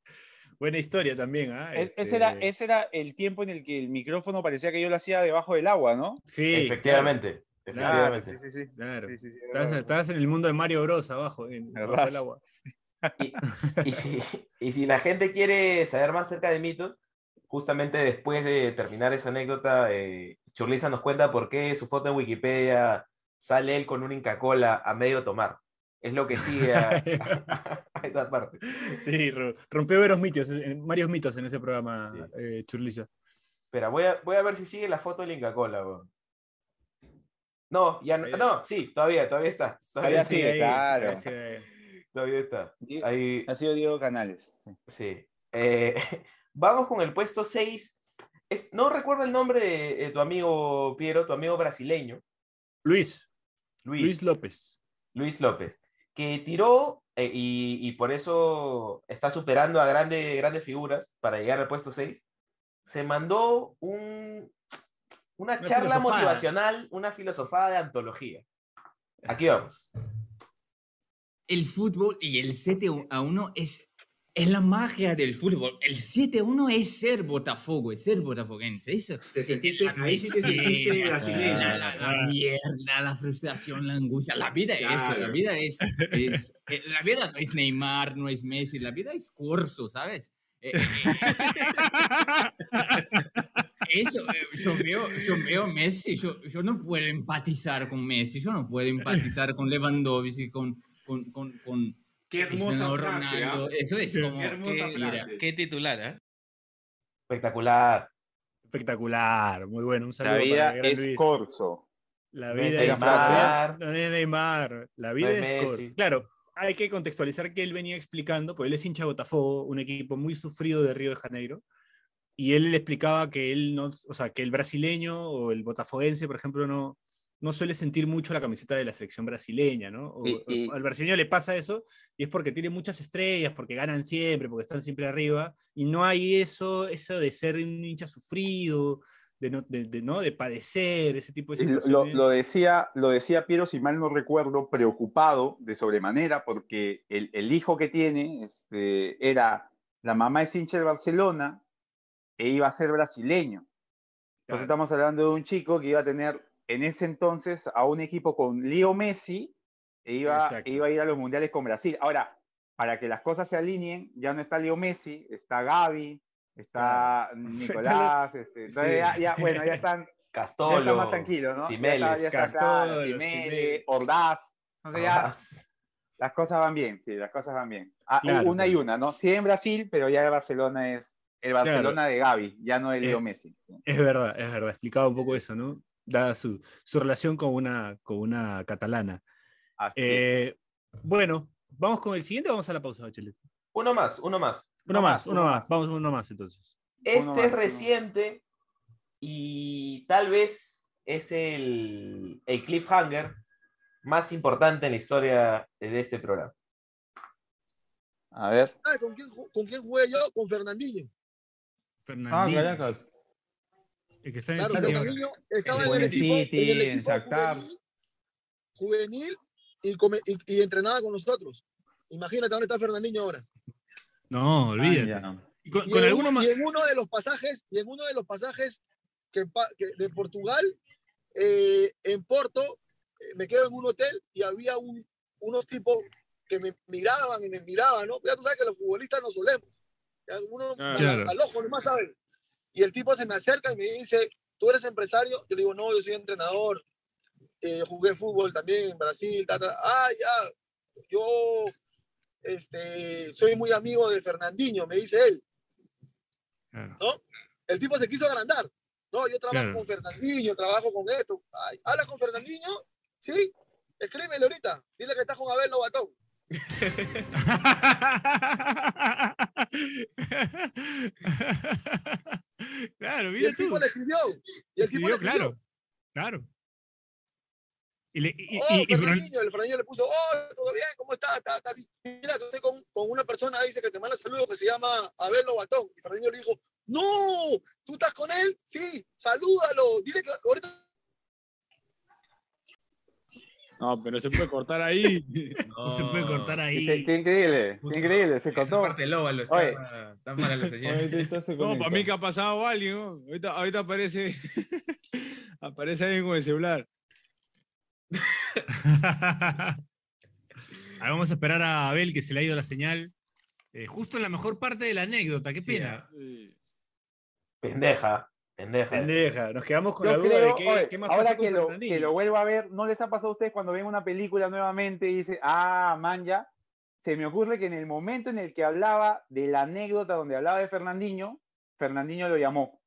Buena historia también, ¿ah? Es- Este, ese, era, ese era el tiempo en el que el micrófono parecía que yo lo hacía debajo del agua, ¿no? Sí, Efectivamente, claro. efectivamente. sí, sí, sí. Claro. Sí, sí, sí, estás en el mundo de Mario Bros. abajo, en, ¿Verdad? bajo el agua. Y si, y si la gente quiere saber más acerca de mitos, justamente después de terminar esa anécdota, eh, Churliza nos cuenta por qué su foto en Wikipedia sale él con un Inca Cola a medio tomar. Es lo que sigue a, a esa parte. Sí, ro- rompió varios mitos, en- varios mitos en ese programa, eh, Churliza. Espera, voy a, voy a ver si sigue la foto del Inca Cola. No, ya no, no, sí, todavía, todavía está. Todavía sigue, claro. Todavía está. Ahí, Ha sido Diego Canales. sí. sí. Eh, vamos con el puesto 6. Es, no recuerdo el nombre de eh, tu amigo Piero, tu amigo brasileño. Luis. Luis. Luis López. Luis López, que tiró eh, y, y por eso está superando a grandes grandes figuras para llegar al puesto 6. Se mandó un, una, Una charla filosofada. motivacional, una filosofada de antología. Aquí vamos. El fútbol y el 7 a 1 es, es la magia del fútbol. El 7 a 1 es ser Botafogo, es ser botafoguense. Eso, Te sentiste- ahí sí te sentiste brasileño. La, la- la mierda, la frustración, la angustia. La vida es eso, la Claro. vida es, es- eh, La vida no es Neymar, no es Messi, la vida es curso, ¿sabes? Eh, eh, Eso, yo veo, yo veo Messi, yo, yo no puedo empatizar con Messi, yo no puedo empatizar con Lewandowski, con, con, con, con Qué hermosa Cristiano frase. Ronaldo. Eso es Qué hermosa mira, frase. Qué titular, ¿eh? Espectacular. Espectacular, muy bueno. Un saludo La vida para es Luis. corso. La No es vida es Neymar. No es Neymar. La vida es es, corso. Claro, hay que contextualizar que él venía explicando, porque él es hincha de Botafogo, un equipo muy sufrido de Río de Janeiro. Y él le explicaba que él no, o sea, que el brasileño o el botafoguense, por ejemplo, no, no suele sentir mucho la camiseta de la selección brasileña, ¿no? O- Y- y- o al brasileño le pasa eso y es porque tiene muchas estrellas, porque ganan siempre, porque están siempre arriba, y no hay eso, eso de ser un hincha sufrido, de no, de, de- ¿no? de padecer, ese tipo de Y lo- Lo, situaciones. lo decía, lo decía Piero, si mal no recuerdo, preocupado de sobremanera, porque el, el hijo que tiene este, era, la mamá es hincha del Barcelona e iba a ser brasileño. Entonces estamos hablando de un chico que iba a tener en ese entonces a un equipo con Leo Messi e iba, e iba a ir a los mundiales con Brasil. Ahora, para que las cosas se alineen, ya no está Leo Messi, está Gaby, está Nicolás, este, entonces Sí. ya, ya, bueno, ya están, ya Castolo. está más tranquilo, ¿no? Ya Cimeles. está, ya está acá, Castolo, Cimeles, Cimeles. Ordaz. Entonces ya Ordaz. las cosas van bien, sí, las cosas van bien. Ah, Claro, una y claro. una, ¿no? Sí en Brasil, pero ya el Barcelona es el Barcelona de Gaby, ya no el Leo Eh, Messi. Es verdad, es verdad. Explicaba un poco eso, ¿no? Dada su, su relación con una, con una catalana. Eh, bueno, vamos con el siguiente o vamos a la pausa, Bachelet? Uno más, uno más. Uno más, uno más. Vamos uno más entonces. Este más, es reciente y tal vez es el, el cliffhanger más importante en la historia de este programa. A ver. Ah, ¿Con quién, ¿Con quién jugué yo? Con Fernandinho. Ah, Fernandinho. Caracas. El que está en Claro, el City ahora. Fernandinho estaba en Buen el equipo, City, en el en equipo juvenil, juvenil y, come- y- y entrenaba con nosotros. Imagínate dónde está Fernandinho ahora. No, olvídate. Ah, ya. Y con, Y con en, alguno un- más. y en uno de los pasajes, y en uno de los pasajes que, que de Portugal, eh, en Porto, eh, me quedo en un hotel y había un- unos tipos que me miraban y me miraban, ¿no? Ya tú sabes que los futbolistas no solemos. Uno Claro. al- Claro. al ojo nomás sabe. Y el tipo se me acerca y me dice, ¿tú eres empresario? Yo le digo, no, yo soy entrenador. eh, jugué fútbol también en Brasil. ta, ta". Ah, ya. Yo este, soy muy amigo de Fernandinho, me dice él. Claro. ¿no? El tipo se quiso agrandar. No, yo trabajo Claro. con Fernandinho, trabajo con esto. Ay, ¿Hablas con Fernandinho? Sí. Escríbele ahorita. Dile que estás con Abel Lobatón. claro, Y mira el tú. tipo le escribió. Y el tipo le Escribió, claro, claro. Y, le- y- Oh, y- y Fernandinho, el Fernandinho le puso, oh, todo bien, ¿cómo estás? Está, está así. Mira, estoy con, con una persona, dice que te manda saludos, que se llama Abel Lobatón. Y Fernandinho le dijo, no, ¿tú estás con él? Sí, salúdalo, dile que ahorita No, pero se puede cortar ahí. no se puede cortar ahí. qué increíble, qué increíble, se Esa contó. parte del óvalo Oye. está, está mala la señal. No, para mí que ha pasado alguien. ¿no? Ahorita, ahorita aparece, aparece alguien con el celular. Ahí vamos a esperar a Abel que se le ha ido la señal. Eh, justo en la mejor parte de la anécdota, qué Sí, pena. Pendeja, pendeja. Pendeja, nos quedamos con Yo la duda creo, de qué, oye, qué más ahora pasó con que lo, Fernandinho. que lo vuelvo a ver, ¿no les ha pasado a ustedes cuando ven una película nuevamente y dice, ah, man, ya? Se me ocurre que en el momento en el que hablaba de la anécdota donde hablaba de Fernandinho, Fernandinho lo llamó.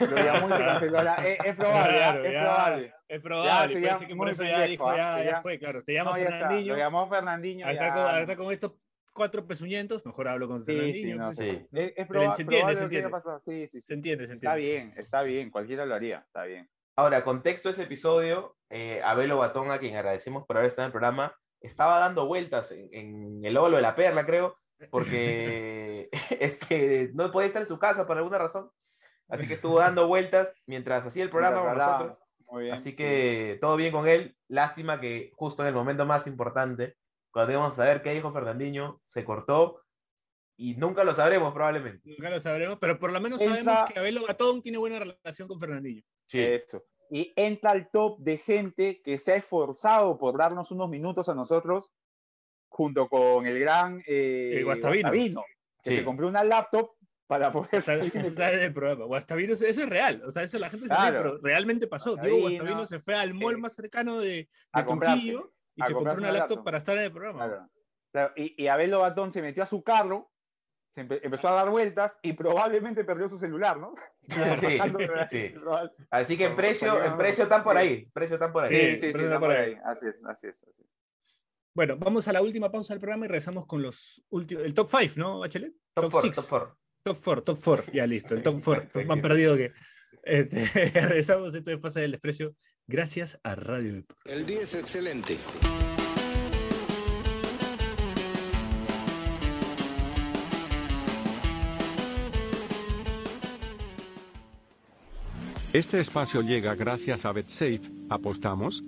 Lo llamó y se canceló. la- Es, es probable, ¿ah? Claro, es ya, probable. Es probable, que por eso ya dijo, ¿ah? ya, Que ya ya- fue, claro. Te llama No, ya está, Fernandinho. Lo llamó Fernandinho. Ahí está, con, ahí no. está con estos cuatro pezuñentos, mejor hablo con Sí, sí, no, pues. sí. Es, es proba- se entiende, probable se entiende. pasado. Sí, sí, sí. Se entiende, se Está entiende. bien, está bien. Cualquiera lo haría. Está bien. Ahora, contexto de ese episodio, eh, Abelo Batón, a quien agradecemos por haber estado en el programa, estaba dando vueltas en, en el óvalo de la perla, creo, porque este, no podía estar en su casa por alguna razón. Así que estuvo dando vueltas mientras hacía el programa con nosotros. Muy bien. Así que todo bien con él. Lástima que justo en el momento más importante, cuando íbamos a saber qué dijo Fernandinho, se cortó y nunca lo sabremos probablemente. Nunca lo sabremos, pero por lo menos Entra- sabemos que Abelo Batón tiene buena relación con Fernandinho. Eso. Y entra al top de gente que se ha esforzado por darnos unos minutos a nosotros, junto con el gran eh, El Guastavino. que Sí. se compró una laptop para poder Estar, en el programa. Guastavino, eso es real. O sea, eso la gente se Claro. ríe, pero realmente pasó. Diego Guastavino, Guastavino se fue al mall eh, más cercano de, de Trujillo y a se compró una laptop laptop. para estar en el programa. Claro. Claro, Y, y Abel Lobatón se metió a su carro, se empe- empezó a dar vueltas y probablemente perdió su celular, ¿no? Sí, sí. Así que en precio, en precio están por ahí. Precio están por ahí. Sí, sí, sí, pero está está por ahí. ahí. Así es, así es, así es. Bueno, vamos a la última pausa del programa y regresamos con los últimos. El top 5, ¿no, Bachelet? Top four, 6. top four. Top 4, top 4. Ya listo, el top 4. Más perdido que. Este, regresamos, esto es Pasa del Desprecio. Gracias a Radio. El día es excelente. Este espacio llega gracias a BetSafe. ¿Apostamos?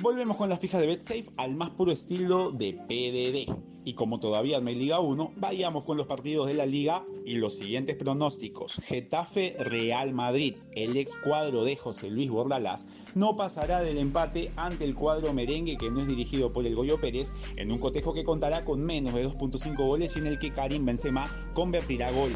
Volvemos con la fija de BetSafe al más puro estilo de PDD. Y como todavía no hay Liga 1, vayamos con los partidos de la Liga y los siguientes pronósticos. Getafe Real Madrid, el ex cuadro de José Luis Bordalás, no pasará del empate ante el cuadro merengue que no es dirigido por el Goyo Pérez en un cotejo que contará con menos de 2.5 goles y en el que Karim Benzema convertirá gol.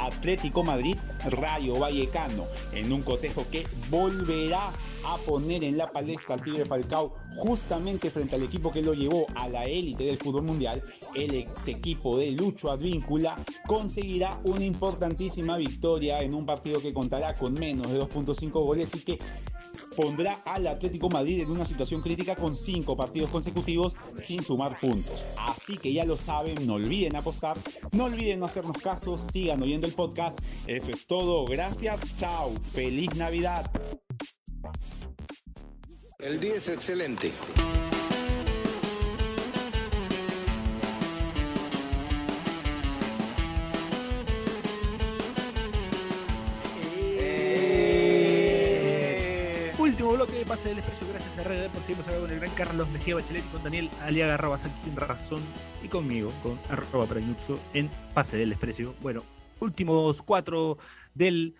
Atlético Madrid, Rayo Vallecano, en un cotejo que volverá a poner en la palestra al Tigre Falcao justamente frente al equipo que lo llevó a la élite del fútbol mundial, el ex equipo de Lucho Advíncula conseguirá una importantísima victoria en un partido que contará con menos de 2.5 goles y que pondrá al Atlético Madrid en una situación crítica con cinco partidos consecutivos sin sumar puntos. Así que ya lo saben, no olviden apostar, no olviden no hacernos caso, sigan oyendo el podcast. Eso es todo, gracias, chao, feliz Navidad. El día es excelente. Último bloque de Pase del Desprecio, gracias a Radio por seguimos acá con el gran Carlos Mejía Bachelet, con Daniel Aliaga Rabasaki sin razón y conmigo, con arroba Prañuzzo, en Pase del Desprecio. Bueno, últimos cuatro del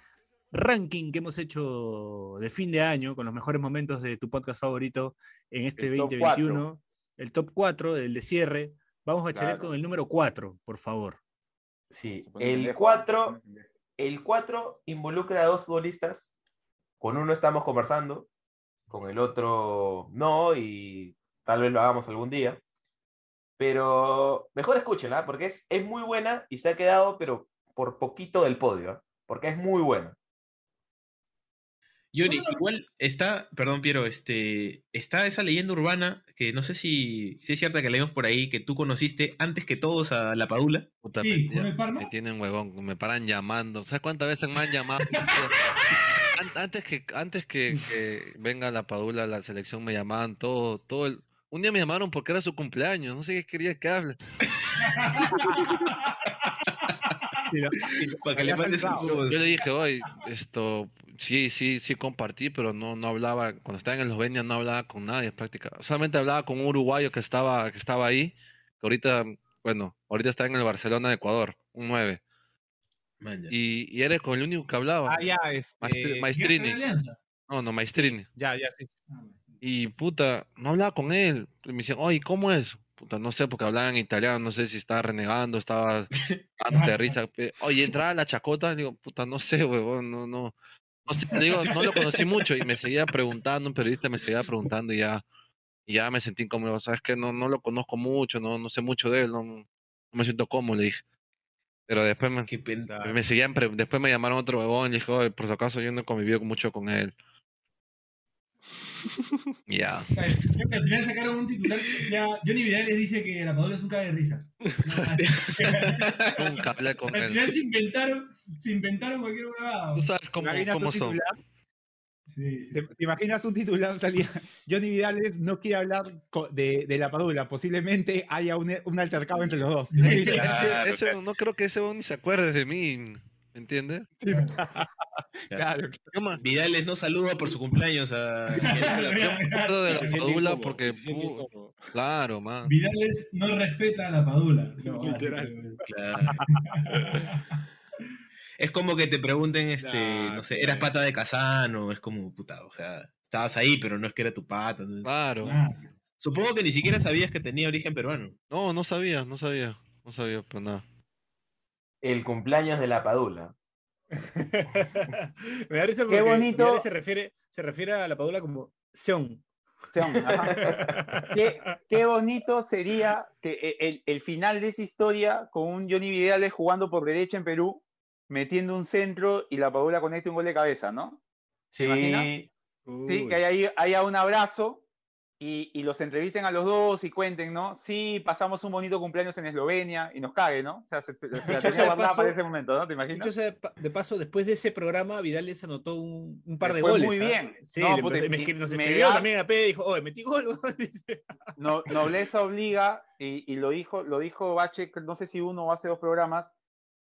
ranking que hemos hecho de fin de año, con los mejores momentos de tu podcast favorito en este El top 2021. El top 4, el de cierre. Vamos, Bachelet, Claro. con el número 4, por favor. Sí, el pendejo, 4, el 4 involucra a dos futbolistas. Con uno estamos conversando, con el otro no, y tal vez lo hagamos algún día. Pero mejor escúchenla, porque es, es muy buena y se ha quedado, pero por poquito del podio, ¿ah? porque es muy buena. Yuri, igual está, perdón Piero, este, está esa leyenda urbana que no sé si, si es cierta que leímos por ahí, que tú conociste antes que todos a la Padula. Puta, Sí, me, me tienen huevón, me paran llamando. ¿Sabes cuántas veces me han llamado? An- antes que, antes que, que venga la Padula, la selección me llamaban todo, todo el... Un día me llamaron porque era su cumpleaños, no sé qué quería que hable. Para que le mandes un Yo le dije, oye, esto, sí, sí, sí compartí, pero no, no hablaba, cuando estaba en Eslovenia no hablaba con nadie prácticamente. Solamente hablaba con un uruguayo que estaba, que estaba ahí, que ahorita, bueno, ahorita está en el Barcelona de Ecuador, un 9. Y, y era con el único que hablaba. Ah, ya, este, Maestri- Maestrini. No, no, Maestrini. Ya, ya, sí. Y puta, no hablaba con él. Y me decían, oye, ¿cómo es? Puta, no sé, porque hablaba en italiano, no sé si estaba renegando, estaba de risa. Oye, entraba la chacota, digo, puta, no sé, huevón, no, no. No, sé, digo, no lo conocí mucho y me seguía preguntando, un periodista me seguía preguntando y ya, y ya me sentí incómodo. Sabes que no, no lo conozco mucho, no, no sé mucho de él, no, no me siento cómodo, le dije. Pero después me, me seguían, pre- después me llamaron otro huevón y dijo, "Oye, por si acaso yo no he convivido mucho con él. Ya. Que al final sacaron un titular que decía Johnny Vidal les dice que la Padula es un caga de risas. Nunca hablé con Al él. final se inventaron, se inventaron cualquier huevada. Tú sabes cómo, ¿Imaginas cómo son. titular? Sí, sí. ¿Te, te imaginas un titular salía? Johnny Vidales no quiere hablar de, de la Padula. Posiblemente haya un, un altercado entre los dos. Ese- no creo que ese ni se acuerde de mí, ¿me entiendes? Claro. Vidales no saluda por su cumpleaños a. Yo me acuerdo de la Padula incómodo, porque... Claro, man. Vidales no respeta a la Padula. No, Literal. Claro. Es como que te pregunten, este, no sé, eras pata de Casano, es como, puta, o sea, estabas ahí, pero no es que era tu pata. ¿no? Claro. Supongo que ni siquiera sabías que tenía origen peruano. No, no sabía, no sabía. No sabía, pero nada. El cumpleaños de la Padula. Me da risa Qué porque bonito. Vidales se refiere, se refiere a la Padula como Seon. Ajá. qué, qué bonito sería que e- el, el final de esa historia con un Johnny Vidales jugando por derecha en Perú, metiendo un centro y la Padula conecte un gol de cabeza, ¿no? Sí. Sí, que haya, haya un abrazo y, y los entrevisten a los dos y cuenten, ¿no? Sí, pasamos un bonito cumpleaños en Eslovenia y nos cague, ¿no? O sea, se, se la tenía guardada paso- para ese momento, ¿no? ¿Te imaginas? Dicho sea de pa- de paso, después de ese programa, Vidales anotó un, un par de fue goles. muy ¿ah? bien. Sí, No, le- me y- escri- nos me escribió da- también a P, dijo, oye, metí gol. No, nobleza obliga, y, y lo dijo, lo dijo Bache, no sé si uno o hace dos programas,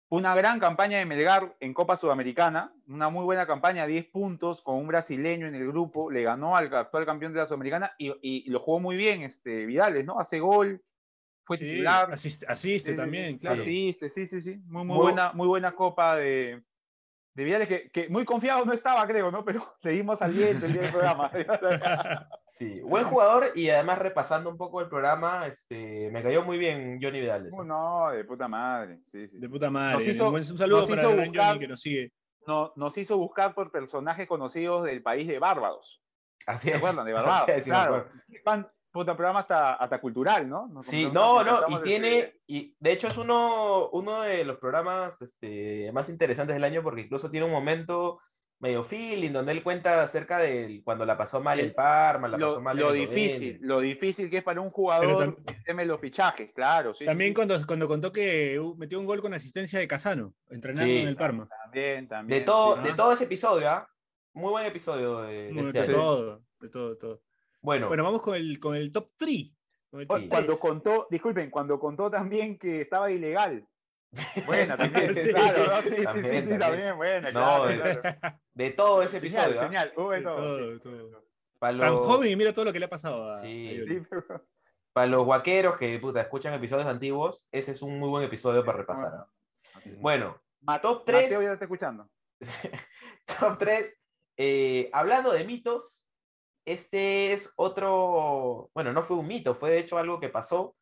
una gran campaña de Melgar en Copa Sudamericana, una muy buena campaña, 10 puntos, con un brasileño en el grupo, le ganó al actual campeón de la Sudamericana y, lo jugó muy bien este, Vidales, ¿no? Hace gol, fue Sí, titular. asiste, asiste Sí, sí, también, claro. Asiste, sí, sí, sí. Muy, muy, Muy- buena, muy buena copa de, de Vidales, que, que muy confiado no estaba, creo, ¿no? Pero seguimos al día del programa. Sí, buen jugador y además repasando un poco el programa, este, me cayó muy bien Johnny Vidales. Uh, no, de puta madre. Sí, sí, De puta madre. Nos hizo- un, saludo para el gran buscar- Johnny que nos sigue. no- nos hizo buscar por personajes conocidos del país de Bárbados. Así ¿Se es. acuerdan de Así Barbados? es, sí me claro. Puta programa hasta, hasta cultural, ¿no? Nos Sí, no, no, y tiene, y de hecho es uno, uno de los programas este, más interesantes del año porque incluso tiene un momento medio feeling donde él cuenta acerca de cuando la pasó mal el Parma, la pasó mal lo el difícil, lo difícil que es para un jugador el tema de los fichajes, claro. sí, También sí. cuando, cuando contó que metió un gol con asistencia de Casano, entrenando Sí. en el Parma. También, también. De todo, sí. de todo ese episodio, ¿ah? Muy buen episodio de, de este de año. todo, de todo, de todo. Bueno, Bueno, vamos con el, con el top 3. Cu- Cuando contó, disculpen, cuando contó también que estaba ilegal. Buena, también, Sí. claro, ¿no? Sí, sí, sí, También, sí, también. también, buena, No, claro, de- claro. de todo ese Genial, episodio. ¿ah? genial, hubo de De todo, todo, sí. de todo. Para Tan joven y mira todo lo que le ha pasado a, Sí. a. Sí, pero- para los guaqueros que puta, escuchan episodios antiguos, ese es un muy buen episodio para repasar. ¿ah? Bueno, Ma- top Mateo 3. ya está escuchando. Top 3. hablando de mitos, este es otro, bueno, no fue un mito, fue de hecho algo que pasó,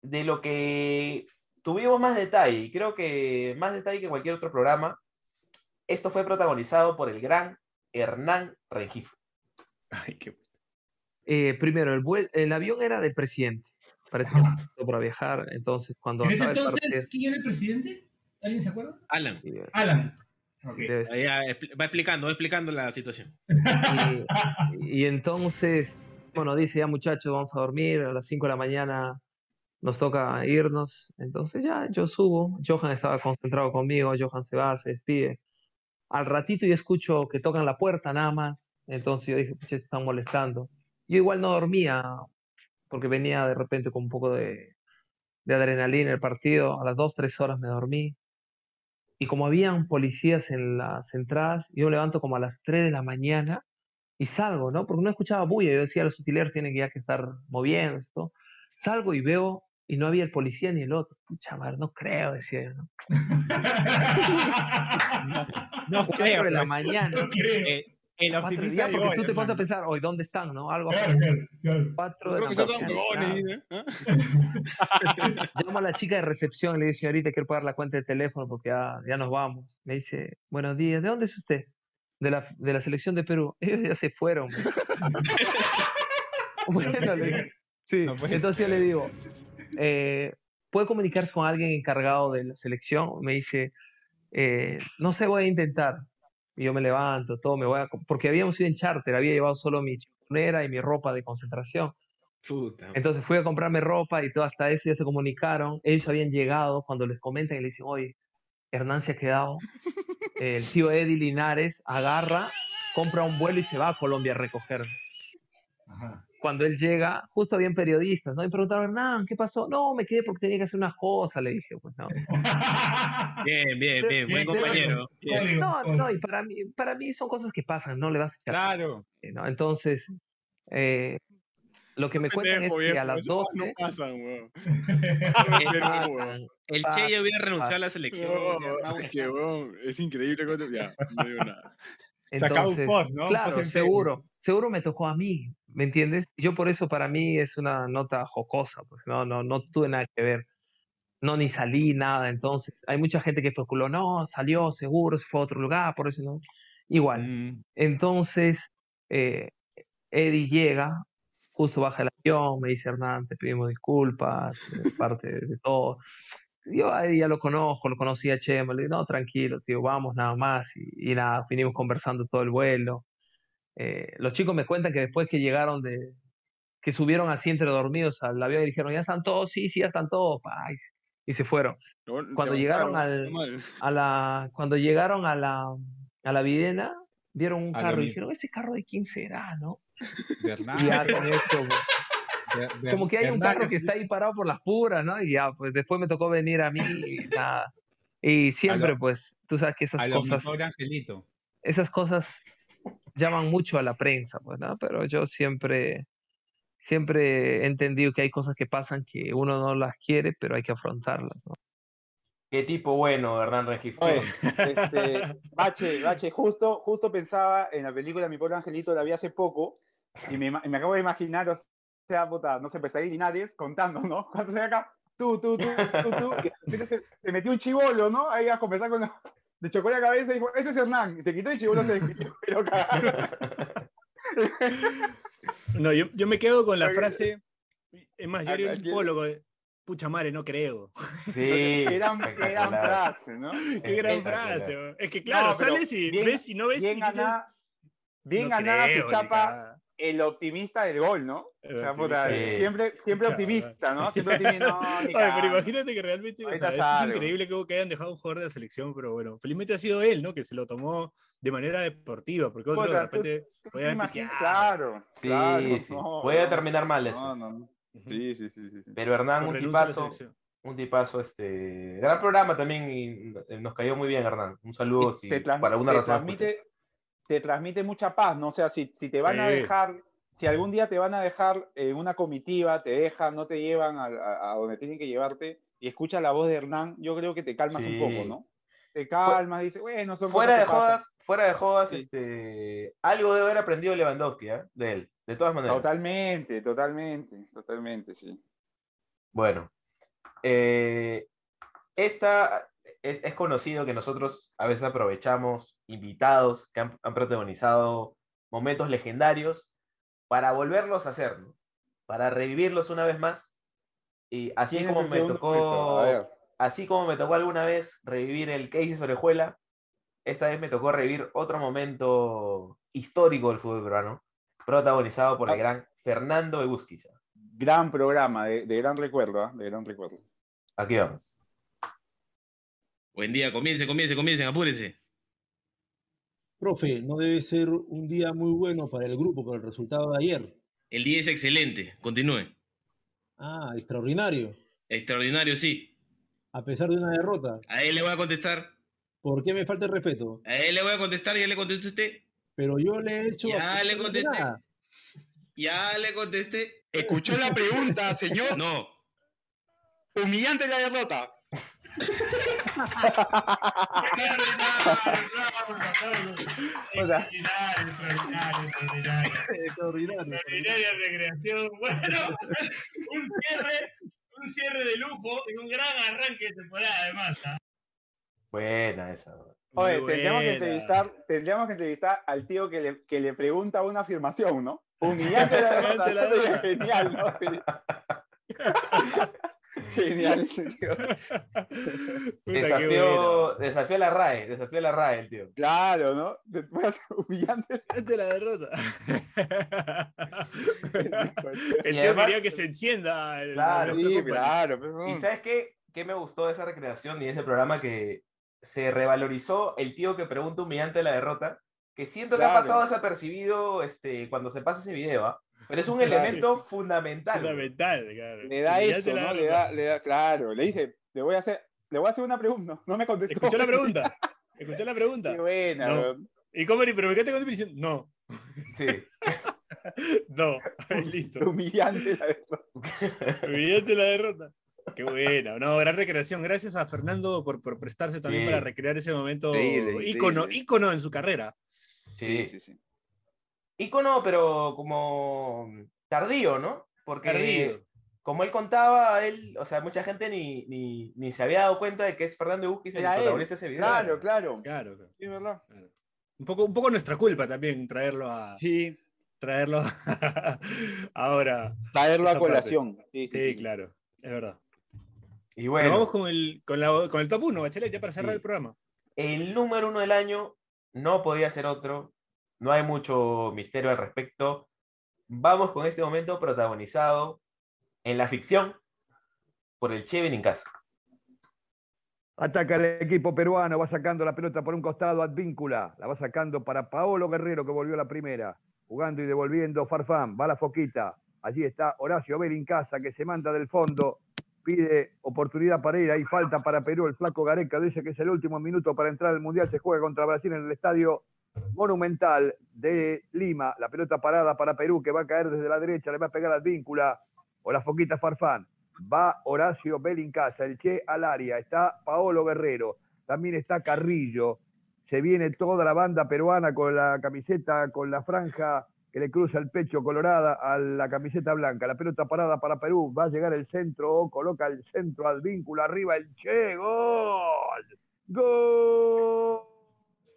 de lo que tuvimos más detalle, y creo que más detalle que cualquier otro programa. Esto fue protagonizado por el gran Hernán Rengifo. Ay, qué... Eh, primero, el, vuel- el avión era del presidente. Parece que necesitó para viajar. Entonces, cuando ¿En ese acaba el entonces partido- quién era el presidente? ¿Alguien se acuerda? Alan. Alan. Expli- va explicando, va explicando la situación. Y, y entonces, bueno, dice ya muchachos, vamos a dormir, a las 5 de la mañana nos toca irnos. Entonces ya yo subo, Johan estaba concentrado conmigo, Johan se va, se despide. Al ratito yo escucho que tocan la puerta nada más. Entonces yo dije, pucha, están molestando. Yo igual no dormía porque venía de repente con un poco de, de adrenalina el partido. A las 2, 3 horas me dormí. Y como habían policías en las entradas, yo me levanto como a las 3 de la mañana y salgo, ¿no? Porque no escuchaba bulla. Yo decía, los utileros tienen que ya que estar moviendo esto. Salgo y veo, y no había el policía ni el otro. Pucha madre, no creo, decía yo, ¿no? No Cuatro creo, de la mañana. Eh, el optimista día, porque tú te pones a pensar, hoy, ¿dónde están, no? Algo Claro, claro, claro. Cuatro de Creo la mañana. ¿eh? Llamo a la chica de recepción, le digo, señorita, quiero pagar la cuenta de teléfono porque ya, ya nos vamos. Me dice, buenos días, ¿de dónde es usted? De la, de la selección de Perú. Ellos ya se fueron. bueno, le sí. No Entonces yo le digo, eh, ¿puede comunicarse con alguien encargado de la selección? Me dice, eh, no sé, voy a intentar. Y yo me levanto, todo, me voy a... Porque habíamos ido en charter, había llevado solo mi chimenera y mi ropa de concentración. Puta. Entonces fui a comprarme ropa y todo, hasta eso ya se comunicaron. Ellos habían llegado, cuando les comentan y le dicen, oye, Hernán se ha quedado. El tío Eddie Linares agarra, compra un vuelo y se va a Colombia a recoger. Cuando él llega, justo habían periodistas, ¿no? Y preguntaron, Hernán, ¿qué pasó? No, me quedé porque tenía que hacer unas cosas, le dije, pues no. Bien, bien, bien, buen compañero. Bien. No, no, y para mí, para mí son cosas que pasan, no le vas a echar. Claro. ¿no? Entonces, eh, lo que me cuentan es que a las esas cosas 12 no pasan, weón. El- Che ya hubiera renunciado a la selección. No, es increíble cuando. Ya, no digo nada. Sacaba un Entonces, post, ¿no? Claro, seguro, seguro me tocó a mí, ¿me entiendes? Yo por eso para mí es una nota jocosa, pues no, no, no tuve nada que ver, no ni salí nada, entonces hay mucha gente que especuló, no, salió seguro, se fue a otro lugar, por eso no, igual. Mm. Entonces, eh, Eddie llega, justo baja el avión, me dice Hernán, te pedimos disculpas, parte de, todo. Yo a Eddie ya lo conozco, lo conocí a Chema, le digo, no, tranquilo, tío, vamos nada más. Y, y nada, vinimos conversando todo el vuelo. Eh, los chicos me cuentan que después que llegaron de, que subieron así entre dormidos al avión y dijeron, ya están todos, sí, sí, ya están todos, pa", y, se- fueron. No, Cuando llegaron al, a la, cuando llegaron a la, a la Videna, vieron un A carro y dijeron, ese carro de quién será, ¿no? Y ya con como que hay un carro que es- está ahí parado por las puras, ¿no? Y ya, pues después me tocó venir a mí y nada. Y siempre, pues, tú sabes que esas a lo cosas, mejor Angelito. esas cosas llaman mucho a la prensa, pues, ¿no? Pero yo siempre, siempre he entendido que hay cosas que pasan que uno no las quiere, pero hay que afrontarlas, ¿no? Qué tipo bueno, Hernán. Oye, Este, Bache, Bache, justo, justo pensaba en la película Mi pobre angelito, la vi hace poco, y me, me acabo de imaginar, o sea, puta, no sé, pues ahí Linares contando, ¿no? Cuando se ve acá, tú, tú, tú, tú, tú, y se, se metió un chivolo, ¿no? Ahí a conversar con la, le chocó la cabeza y dijo, ese es Hernán, y se quitó el chivolo, se despidió. No, yo, yo me quedo con la frase. Es más, yo ¿A- haría un quién? pólogo de pucha madre, no creo. Sí. Qué gran, gran frase, ¿no? Qué gran frase. Es que claro, No, sales y bien- ves y no ves bien y dices, ganada, bien no ganada creo, su chapa. El optimista del gol, ¿no? El o sea, puta. Sí. siempre, siempre optimista, ¿no? Siempre optimista, no, ni Oye, pero imagínate que realmente, o Ahorita sea, eso es increíble que, hayan dejado un jugador de la selección, pero bueno, felizmente ha sido él, ¿no? Que se lo tomó de manera deportiva, porque otro de repente claro, Sí, claro, sí. no, Puede no, terminar mal eso. No, no. Sí, sí, sí, sí. sí. Pero Hernán, un a tipazo. Un tipazo, este. Gran programa también y eh, nos cayó muy bien, Hernán. Un saludo Y si por alguna te razón. transmite, te transmite mucha paz, ¿no? O sea, si, si te van a dejar, si algún día te van a dejar en una comitiva, te dejan, no te llevan a, a- a donde tienen que llevarte y escuchas la voz de Hernán, yo creo que te calmas un poco. ¿no? Te calmas, dices, bueno, son Fuera de pasan. jodas, fuera de jodas, Sí. este, algo debe haber aprendido Lewandowski, ¿ah? De él, de todas maneras. Totalmente, totalmente, totalmente, sí. Bueno, eh, esta es, es conocido que nosotros a veces aprovechamos invitados que han, han protagonizado momentos legendarios para volverlos a hacer, ¿no? Para revivirlos una vez más. Y así ¿Quién es como me tocó, así como me tocó alguna vez revivir el Casey Orejuela, esta vez me tocó revivir otro momento histórico del fútbol peruano, protagonizado por el Ah. gran Fernando Egusquiza. Gran programa, de, de gran recuerdo, ¿ah? de gran recuerdo. Aquí vamos. Buen día, comiencen, comiencen, comiencen, apúrense. Profe, no debe ser un día muy bueno para el grupo por el resultado de ayer. El día es excelente, continúe. Ah, extraordinario. Extraordinario, sí. A pesar de una derrota. A él le voy a contestar. ¿Por qué me falta el respeto? A él le voy a contestar, ya le contesté a usted. Pero yo le he hecho. Ya le contesté. nada. Ya le contesté. ¿Escuchó la pregunta, señor? No. Humillante la derrota. Extraordinario, extraordinario, extraordinario. Extraordinario. Extraordinaria recreación. Bueno, un cierre, un cierre de lujo y un gran arranque de temporada además. ¿ah? Buena esa. Oye, tendríamos que, entrevistar, tendríamos que entrevistar al tío que le, que le pregunta una afirmación, ¿no? Humillante la derrota. Genial, ¿no? Sí. Genial ese tío. Desafío, desafío a la RAE, desafío a la RAE el tío. Claro, ¿no? Después humillante. Ante la derrota. el Y tío además- quería que se encienda. el- Claro, Sí, claro. pero- ¿Y sabes qué? ¿Qué me gustó de esa recreación y de ese programa? Que se revalorizó el tío que pregunta humillante la derrota, que siento que ha pasado desapercibido este, cuando se pasa ese video, ¿ah? Pero es un elemento fundamental. Fundamental, claro. Le da eso, ¿no? Le derrota. da, le da, claro, le dice, le voy a hacer, le voy a hacer una pregunta. No me contestó. ¿Escuchó la pregunta? ¿Escuchó la pregunta? Qué buena, No. Y Company, pero me quedaste con diciendo, no, Sí. no, listo. Humillante la verdad. Humillante la derrota. Qué buena, no, gran recreación. Gracias a Fernando por, por prestarse también Sí. para recrear ese momento ícono, ícono en su carrera. Sí, sí, sí. Ícono, pero como tardío, ¿no? Porque Tardío. como él contaba, él, o sea, mucha gente ni, ni, ni se había dado cuenta de que es Fernando Busquis el protagonista de ese video. Claro, claro. Claro, claro. Sí, es verdad. Un poco, un poco nuestra culpa también traerlo a. Sí, Traerlo ahora. traerlo a colación. Sí, sí, Sí, sí. claro, es verdad. Y Bueno, bueno, vamos con el, con, la- con el top 1, Bachelet, ya para cerrar Sí. el programa. el número uno del año no podía ser otro. No hay mucho misterio al respecto. Vamos con este momento protagonizado en la ficción por el Che Benincasa. Ataca el equipo peruano, va sacando la pelota por un costado Advíncula, la va sacando para Paolo Guerrero que volvió a la primera, jugando y devolviendo Farfán, va la foquita, allí está Horacio Belincasa que se manda del fondo, pide oportunidad para ir, hay falta para Perú, el flaco Gareca dice que es el último minuto para entrar al Mundial, se juega contra Brasil en el estadio Monumental de Lima, la pelota parada para Perú que va a caer desde la derecha, le va a pegar Advíncula, o la foquita Farfán, va Horacio Belincasa, el Che al área, está Paolo Guerrero, también está Carrillo, se viene toda la banda peruana con la camiseta, con la franja que le cruza el pecho colorada a la camiseta blanca, la pelota parada para Perú, va a llegar el centro, coloca el centro al vínculo, arriba el Che, gol, gol.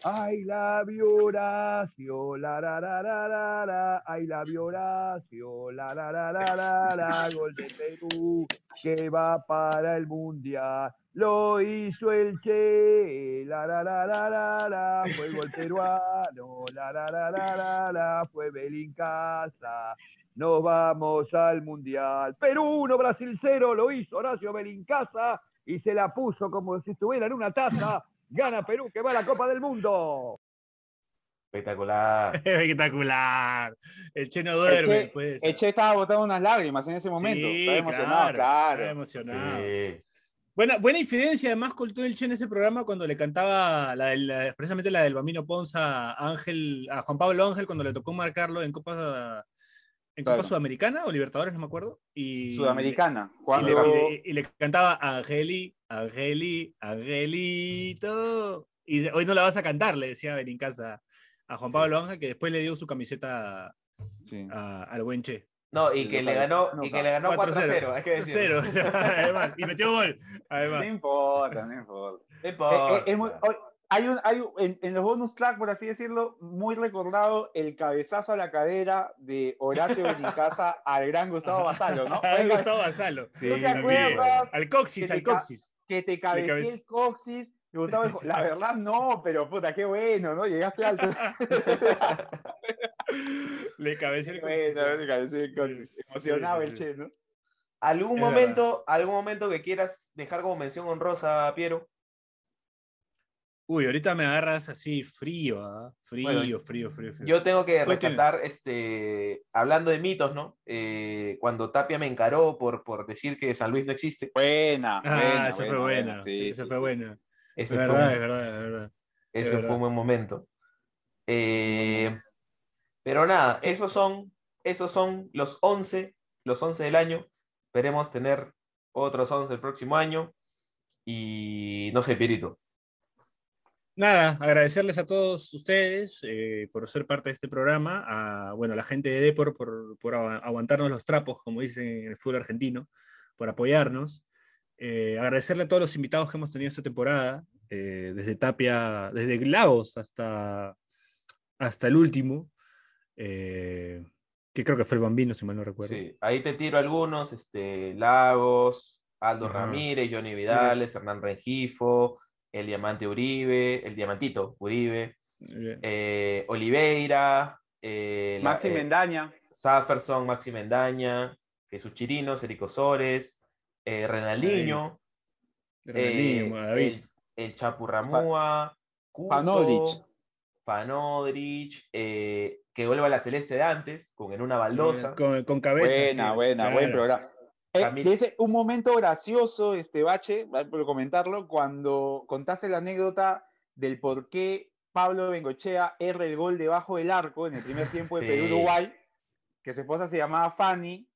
Ay, la Horacio, la la la la la ay, la Horacio, la la la la la la, gol de Perú que va para el Mundial. Lo hizo el Che, la la la la la fue gol peruano, la la la la la la, fue Belincasa. Nos vamos al Mundial. Perú 1, Brasil 0, lo hizo Horacio Belincasa y se la puso como si estuviera en una taza. Gana Perú que va a la Copa del Mundo. Espectacular. Espectacular. El Che no El duerme. Che, pues. el Che estaba botando unas lágrimas en ese momento. Sí, estaba emocionado, claro. Estaba emocionado. Sí. Buena, buena infidencia, además, contó el Che en ese programa cuando le cantaba la, del- la- precisamente la del Bambino Ponza a Ángel, a Juan Pablo Ángel cuando le tocó marcarlo en Copa, en Copa Claro. Sudamericana o Libertadores, no me acuerdo. Y, Sudamericana. y Cuando, le, y le- y le cantaba Angeli, Angeli, Angelito. Y hoy no la vas a cantar, le decía Belincasa a Juan Pablo Ángel, que después le dio su camiseta sí. a- al buen Che. No, y que le ganó, y que le ganó 4-0, hay que decirlo. 4-0, además, y metió gol, además. No importa, no importa. No Eh, importa. eh, es muy- hoy- hay un, hay un- en, en los bonus track, por así decirlo, muy recordado el cabezazo a la cadera de Horacio Benincasa al gran Gustavo Basalo, ¿no? Al Oiga, Gustavo Basalo. ¿No te acuerdas? Al coxis, al coxis. Que te cabeceé cabece- el coxis. Y Gustavo dijo, la verdad no, pero puta, qué bueno, ¿no? Llegaste alto. Le cabeceó el coxis. bueno, te cabeceé el coxis. Sí, sí, Emocionado sí, el sí. che, ¿no? ¿Algún Es momento, algún momento que quieras dejar como mención honrosa, Piero? Uy, ahorita me agarras así frío, ¿ah? Frío, Bueno, frío, frío, frío. Yo tengo que rescatar, este, hablando de mitos, ¿no? Eh, cuando Tapia me encaró por, por decir que San Luis no existe. Buena, Ah, buena, esa fue buena, buena. buena, sí, esa sí, fue sí, buena. Ese Es fue verdad, un- es verdad, es verdad. Es Eso fue un buen momento. Eh, pero nada, esos son, esos son los 11, los 11 del año. Esperemos tener otros 11 el próximo año. Y no sé, Pirito. Nada, agradecerles a todos ustedes eh, por ser parte de este programa, a bueno, la gente de Depor por, por agu- aguantarnos los trapos, como dicen en el fútbol argentino, por apoyarnos. Eh, agradecerle a todos los invitados que hemos tenido esta temporada, eh, desde Tapia, desde Lagos hasta, hasta el último, eh, que creo que fue el Bambino, si mal no recuerdo. Sí, ahí te tiro algunos, este, Lagos, Aldo Ajá. Ramírez, Johnny Vidales, Hernán Rengifo, el Diamante Uribe, el Diamantito Uribe, eh, Oliveira, eh, la- Maxi eh, Mendaña. Safferson, Maxi Mendaña, Jesús Chirinos, Erico Sores, eh, eh, David. el, el Chapu Ramúa, Cuco, Fanodrich. Fanodrich, eh, que vuelva a la celeste de antes, con en una baldosa. Con, con cabeza. Buena, sí, buena, buen claro. Eh, un momento gracioso, este Bache, por comentarlo, cuando contaste la anécdota del por qué Pablo Bengochea erra el gol debajo del arco en el primer tiempo de Sí. Perú-Uruguay, que su esposa se llamaba Fanny,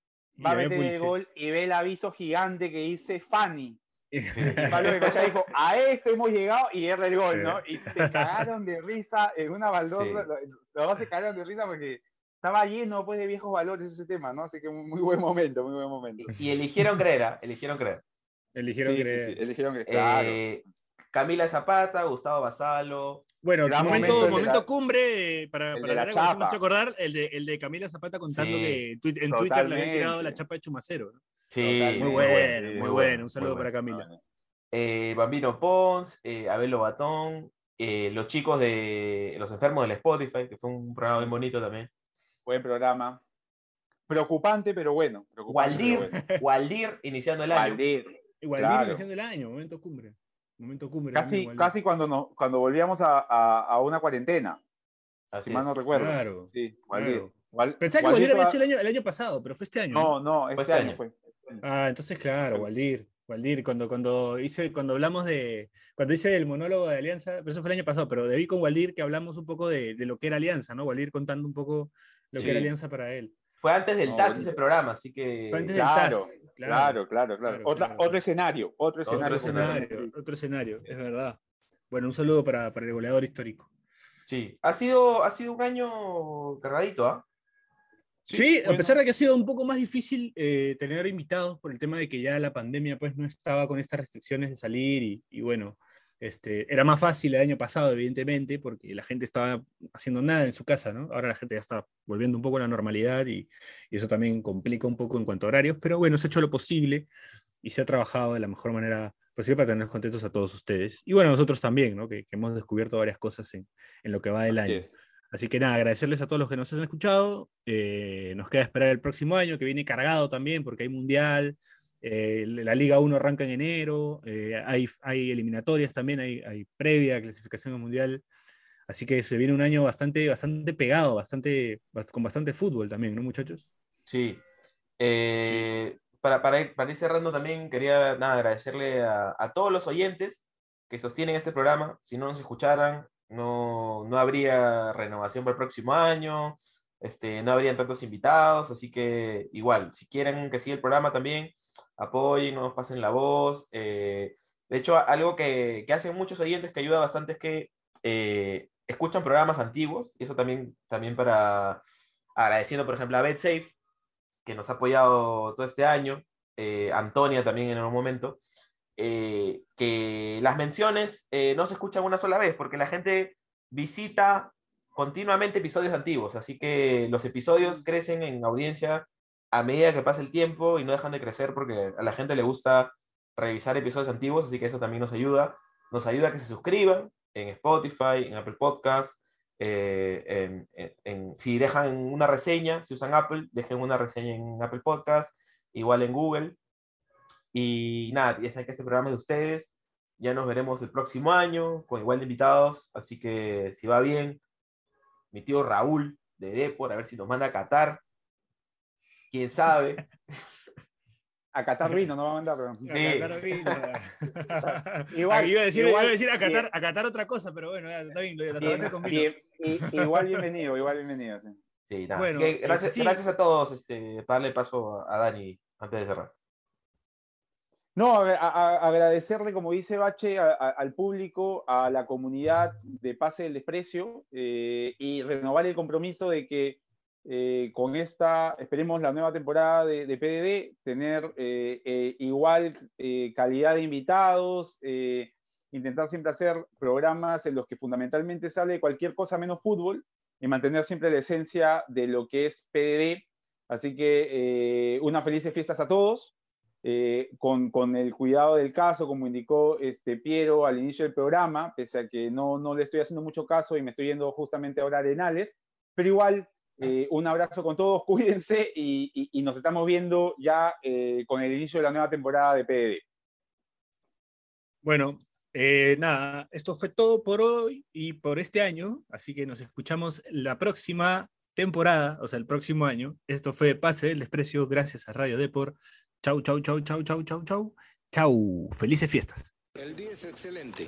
va a meter el gol y ve el aviso gigante que dice Fanny. Y Pablo Bengochea dijo, a esto hemos llegado y erra el gol, ¿no? Y se cagaron de risa en una baldosa, Sí. lo- los dos se cagaron de risa porque estaba lleno pues de viejos valores ese tema, ¿no? Así que muy, muy buen momento, muy buen momento. Y eligieron creer, ¿ah? eligieron creer. Eligieron Sí, sí, creer. sí, eligieron que, claro. Eh, Camila Zapata, Gustavo Basalo. Bueno, momento, momento la- cumbre eh, para, el para la eso me acordar el de, el de Camila Zapata contando Sí, que en Twitter, le habían tirado la chapa de Chumacero. ¿no? Sí, Totalmente. Muy muy bueno, bueno, muy, muy bueno. bueno, Un saludo para. Camila. eh, Bambino Pons, eh, Abel Lobatón, eh, los chicos de Los Enfermos del Spotify, que fue un programa muy bonito también. Buen programa. Preocupante, pero bueno. Waldir, bueno. Waldir iniciando el año. Waldir. Claro. iniciando el año, momento cumbre. Momento cumbre. Casi, casi cuando, cuando volvíamos a, a- a una cuarentena, Así si mal no recuerdo. Claro, Sí, Waldir. claro. Wal- Pensaba que Waldir había sido el año, el año pasado, pero fue este año. ¿no? No, no, este, este año año. fue. Ah, entonces claro, Waldir. Waldir, cuando, cuando hice, cuando hablamos de, cuando hice el monólogo de Alianza, pero eso fue el año pasado, pero debí con Waldir que hablamos un poco de, de lo que era Alianza, ¿no? Waldir contando un poco lo Sí. que era Alianza para él. Fue antes del No, TAS ese programa, así que. Fue antes del Claro, TAS, claro, claro, claro. claro, Otra, claro. Otro escenario, otro escenario. Otro escenario. otro escenario, es verdad. Bueno, un saludo para, para el goleador histórico. Sí, ha sido, ha sido un año cargadito, ¿ah? Sí, a bueno. pesar de que ha sido un poco más difícil eh, tener invitados por el tema de que ya la pandemia pues no estaba con estas restricciones de salir y, y bueno, este, era más fácil el año pasado, evidentemente, porque la gente estaba haciendo nada en su casa, ¿no? Ahora la gente ya está volviendo un poco a la normalidad y, y eso también complica un poco en cuanto a horarios, pero bueno, se ha hecho lo posible y se ha trabajado de la mejor manera posible para tener contentos a todos ustedes. Y bueno, nosotros también, ¿no? Que, que hemos descubierto varias cosas en, en lo que va del Así año. es. Así que nada, agradecerles a todos los que nos han escuchado. eh, nos queda esperar el próximo año, que viene cargado también, porque hay Mundial. Eh, la Liga 1 arranca en enero. eh, hay, hay eliminatorias también, hay, hay previa clasificación al Mundial. Así que se viene un año bastante, bastante pegado, bastante, bast- con bastante fútbol también, ¿no, muchachos? Sí. Eh, Para, para, ir, para ir cerrando también quería nada, agradecerle a, a todos los oyentes que sostienen este programa. Si no nos escucharan, no, no habría renovación para el próximo año, este, no habrían tantos invitados, así que igual, si quieren que siga el programa también, apoyen, nos pasen la voz. eh, de hecho, algo que, que hacen muchos oyentes que ayuda bastante es que eh, escuchan programas antiguos, y eso también, también para agradeciendo, por ejemplo, a BetSafe, que nos ha apoyado todo este año, eh, Antonia también en algún momento, eh, que las menciones no se escuchan una sola vez, porque la gente visita continuamente episodios antiguos, así que los episodios crecen en audiencia a medida que pasa el tiempo y no dejan de crecer porque a la gente le gusta revisar episodios antiguos, así que eso también nos ayuda. Nos ayuda a que se suscriban en Spotify, en Apple Podcasts, eh, en, si dejan una reseña, si usan Apple, dejen una reseña en Apple Podcasts, igual en Google. Y nada, ya saben que este programa es de ustedes. Ya nos veremos el próximo año con igual de invitados. Así que si va bien, mi tío Raúl de Depor, a ver si nos manda a Qatar. Quién sabe. A Qatar vino, no va a mandar, pero. Sí. Qatar vino. Igual- iba a decir, igual- iba a, decir a, bien. Qatar, a Qatar otra cosa, pero bueno, ya, está bien, lo Bien, con vino. bien, igual bienvenido, igual bienvenido. sí. Sí, nada, Bueno, así que gracias, sí. gracias a todos este, para darle paso a Dani antes de cerrar. No, a- a- agradecerle, como dice Bache, a- a- al público, a la comunidad de Pase del Desprecio eh, y renovar el compromiso de que eh, con esta, esperemos la nueva temporada de, de PDD, tener eh, eh, igual calidad de invitados, intentar siempre hacer programas en los que fundamentalmente sale cualquier cosa menos fútbol y mantener siempre la esencia de lo que es PDD. Así que unas felices fiestas a todos. con, con, el cuidado del caso, como indicó este Piero al inicio del programa, pese a que no, no le estoy haciendo mucho caso y me estoy yendo justamente ahora a Arenales, pero igual eh, un abrazo con todos, cuídense y, y, y nos estamos viendo ya eh, con el inicio de la nueva temporada de PDD. Bueno, eh, nada, esto fue todo por hoy y por este año, así que nos escuchamos la próxima temporada, o sea, el próximo año. Esto fue Pase del Desprecio, gracias a Radio Depor. Chau, chau, chau, chau, chau, chau, chau. Chau, felices fiestas. El día es excelente.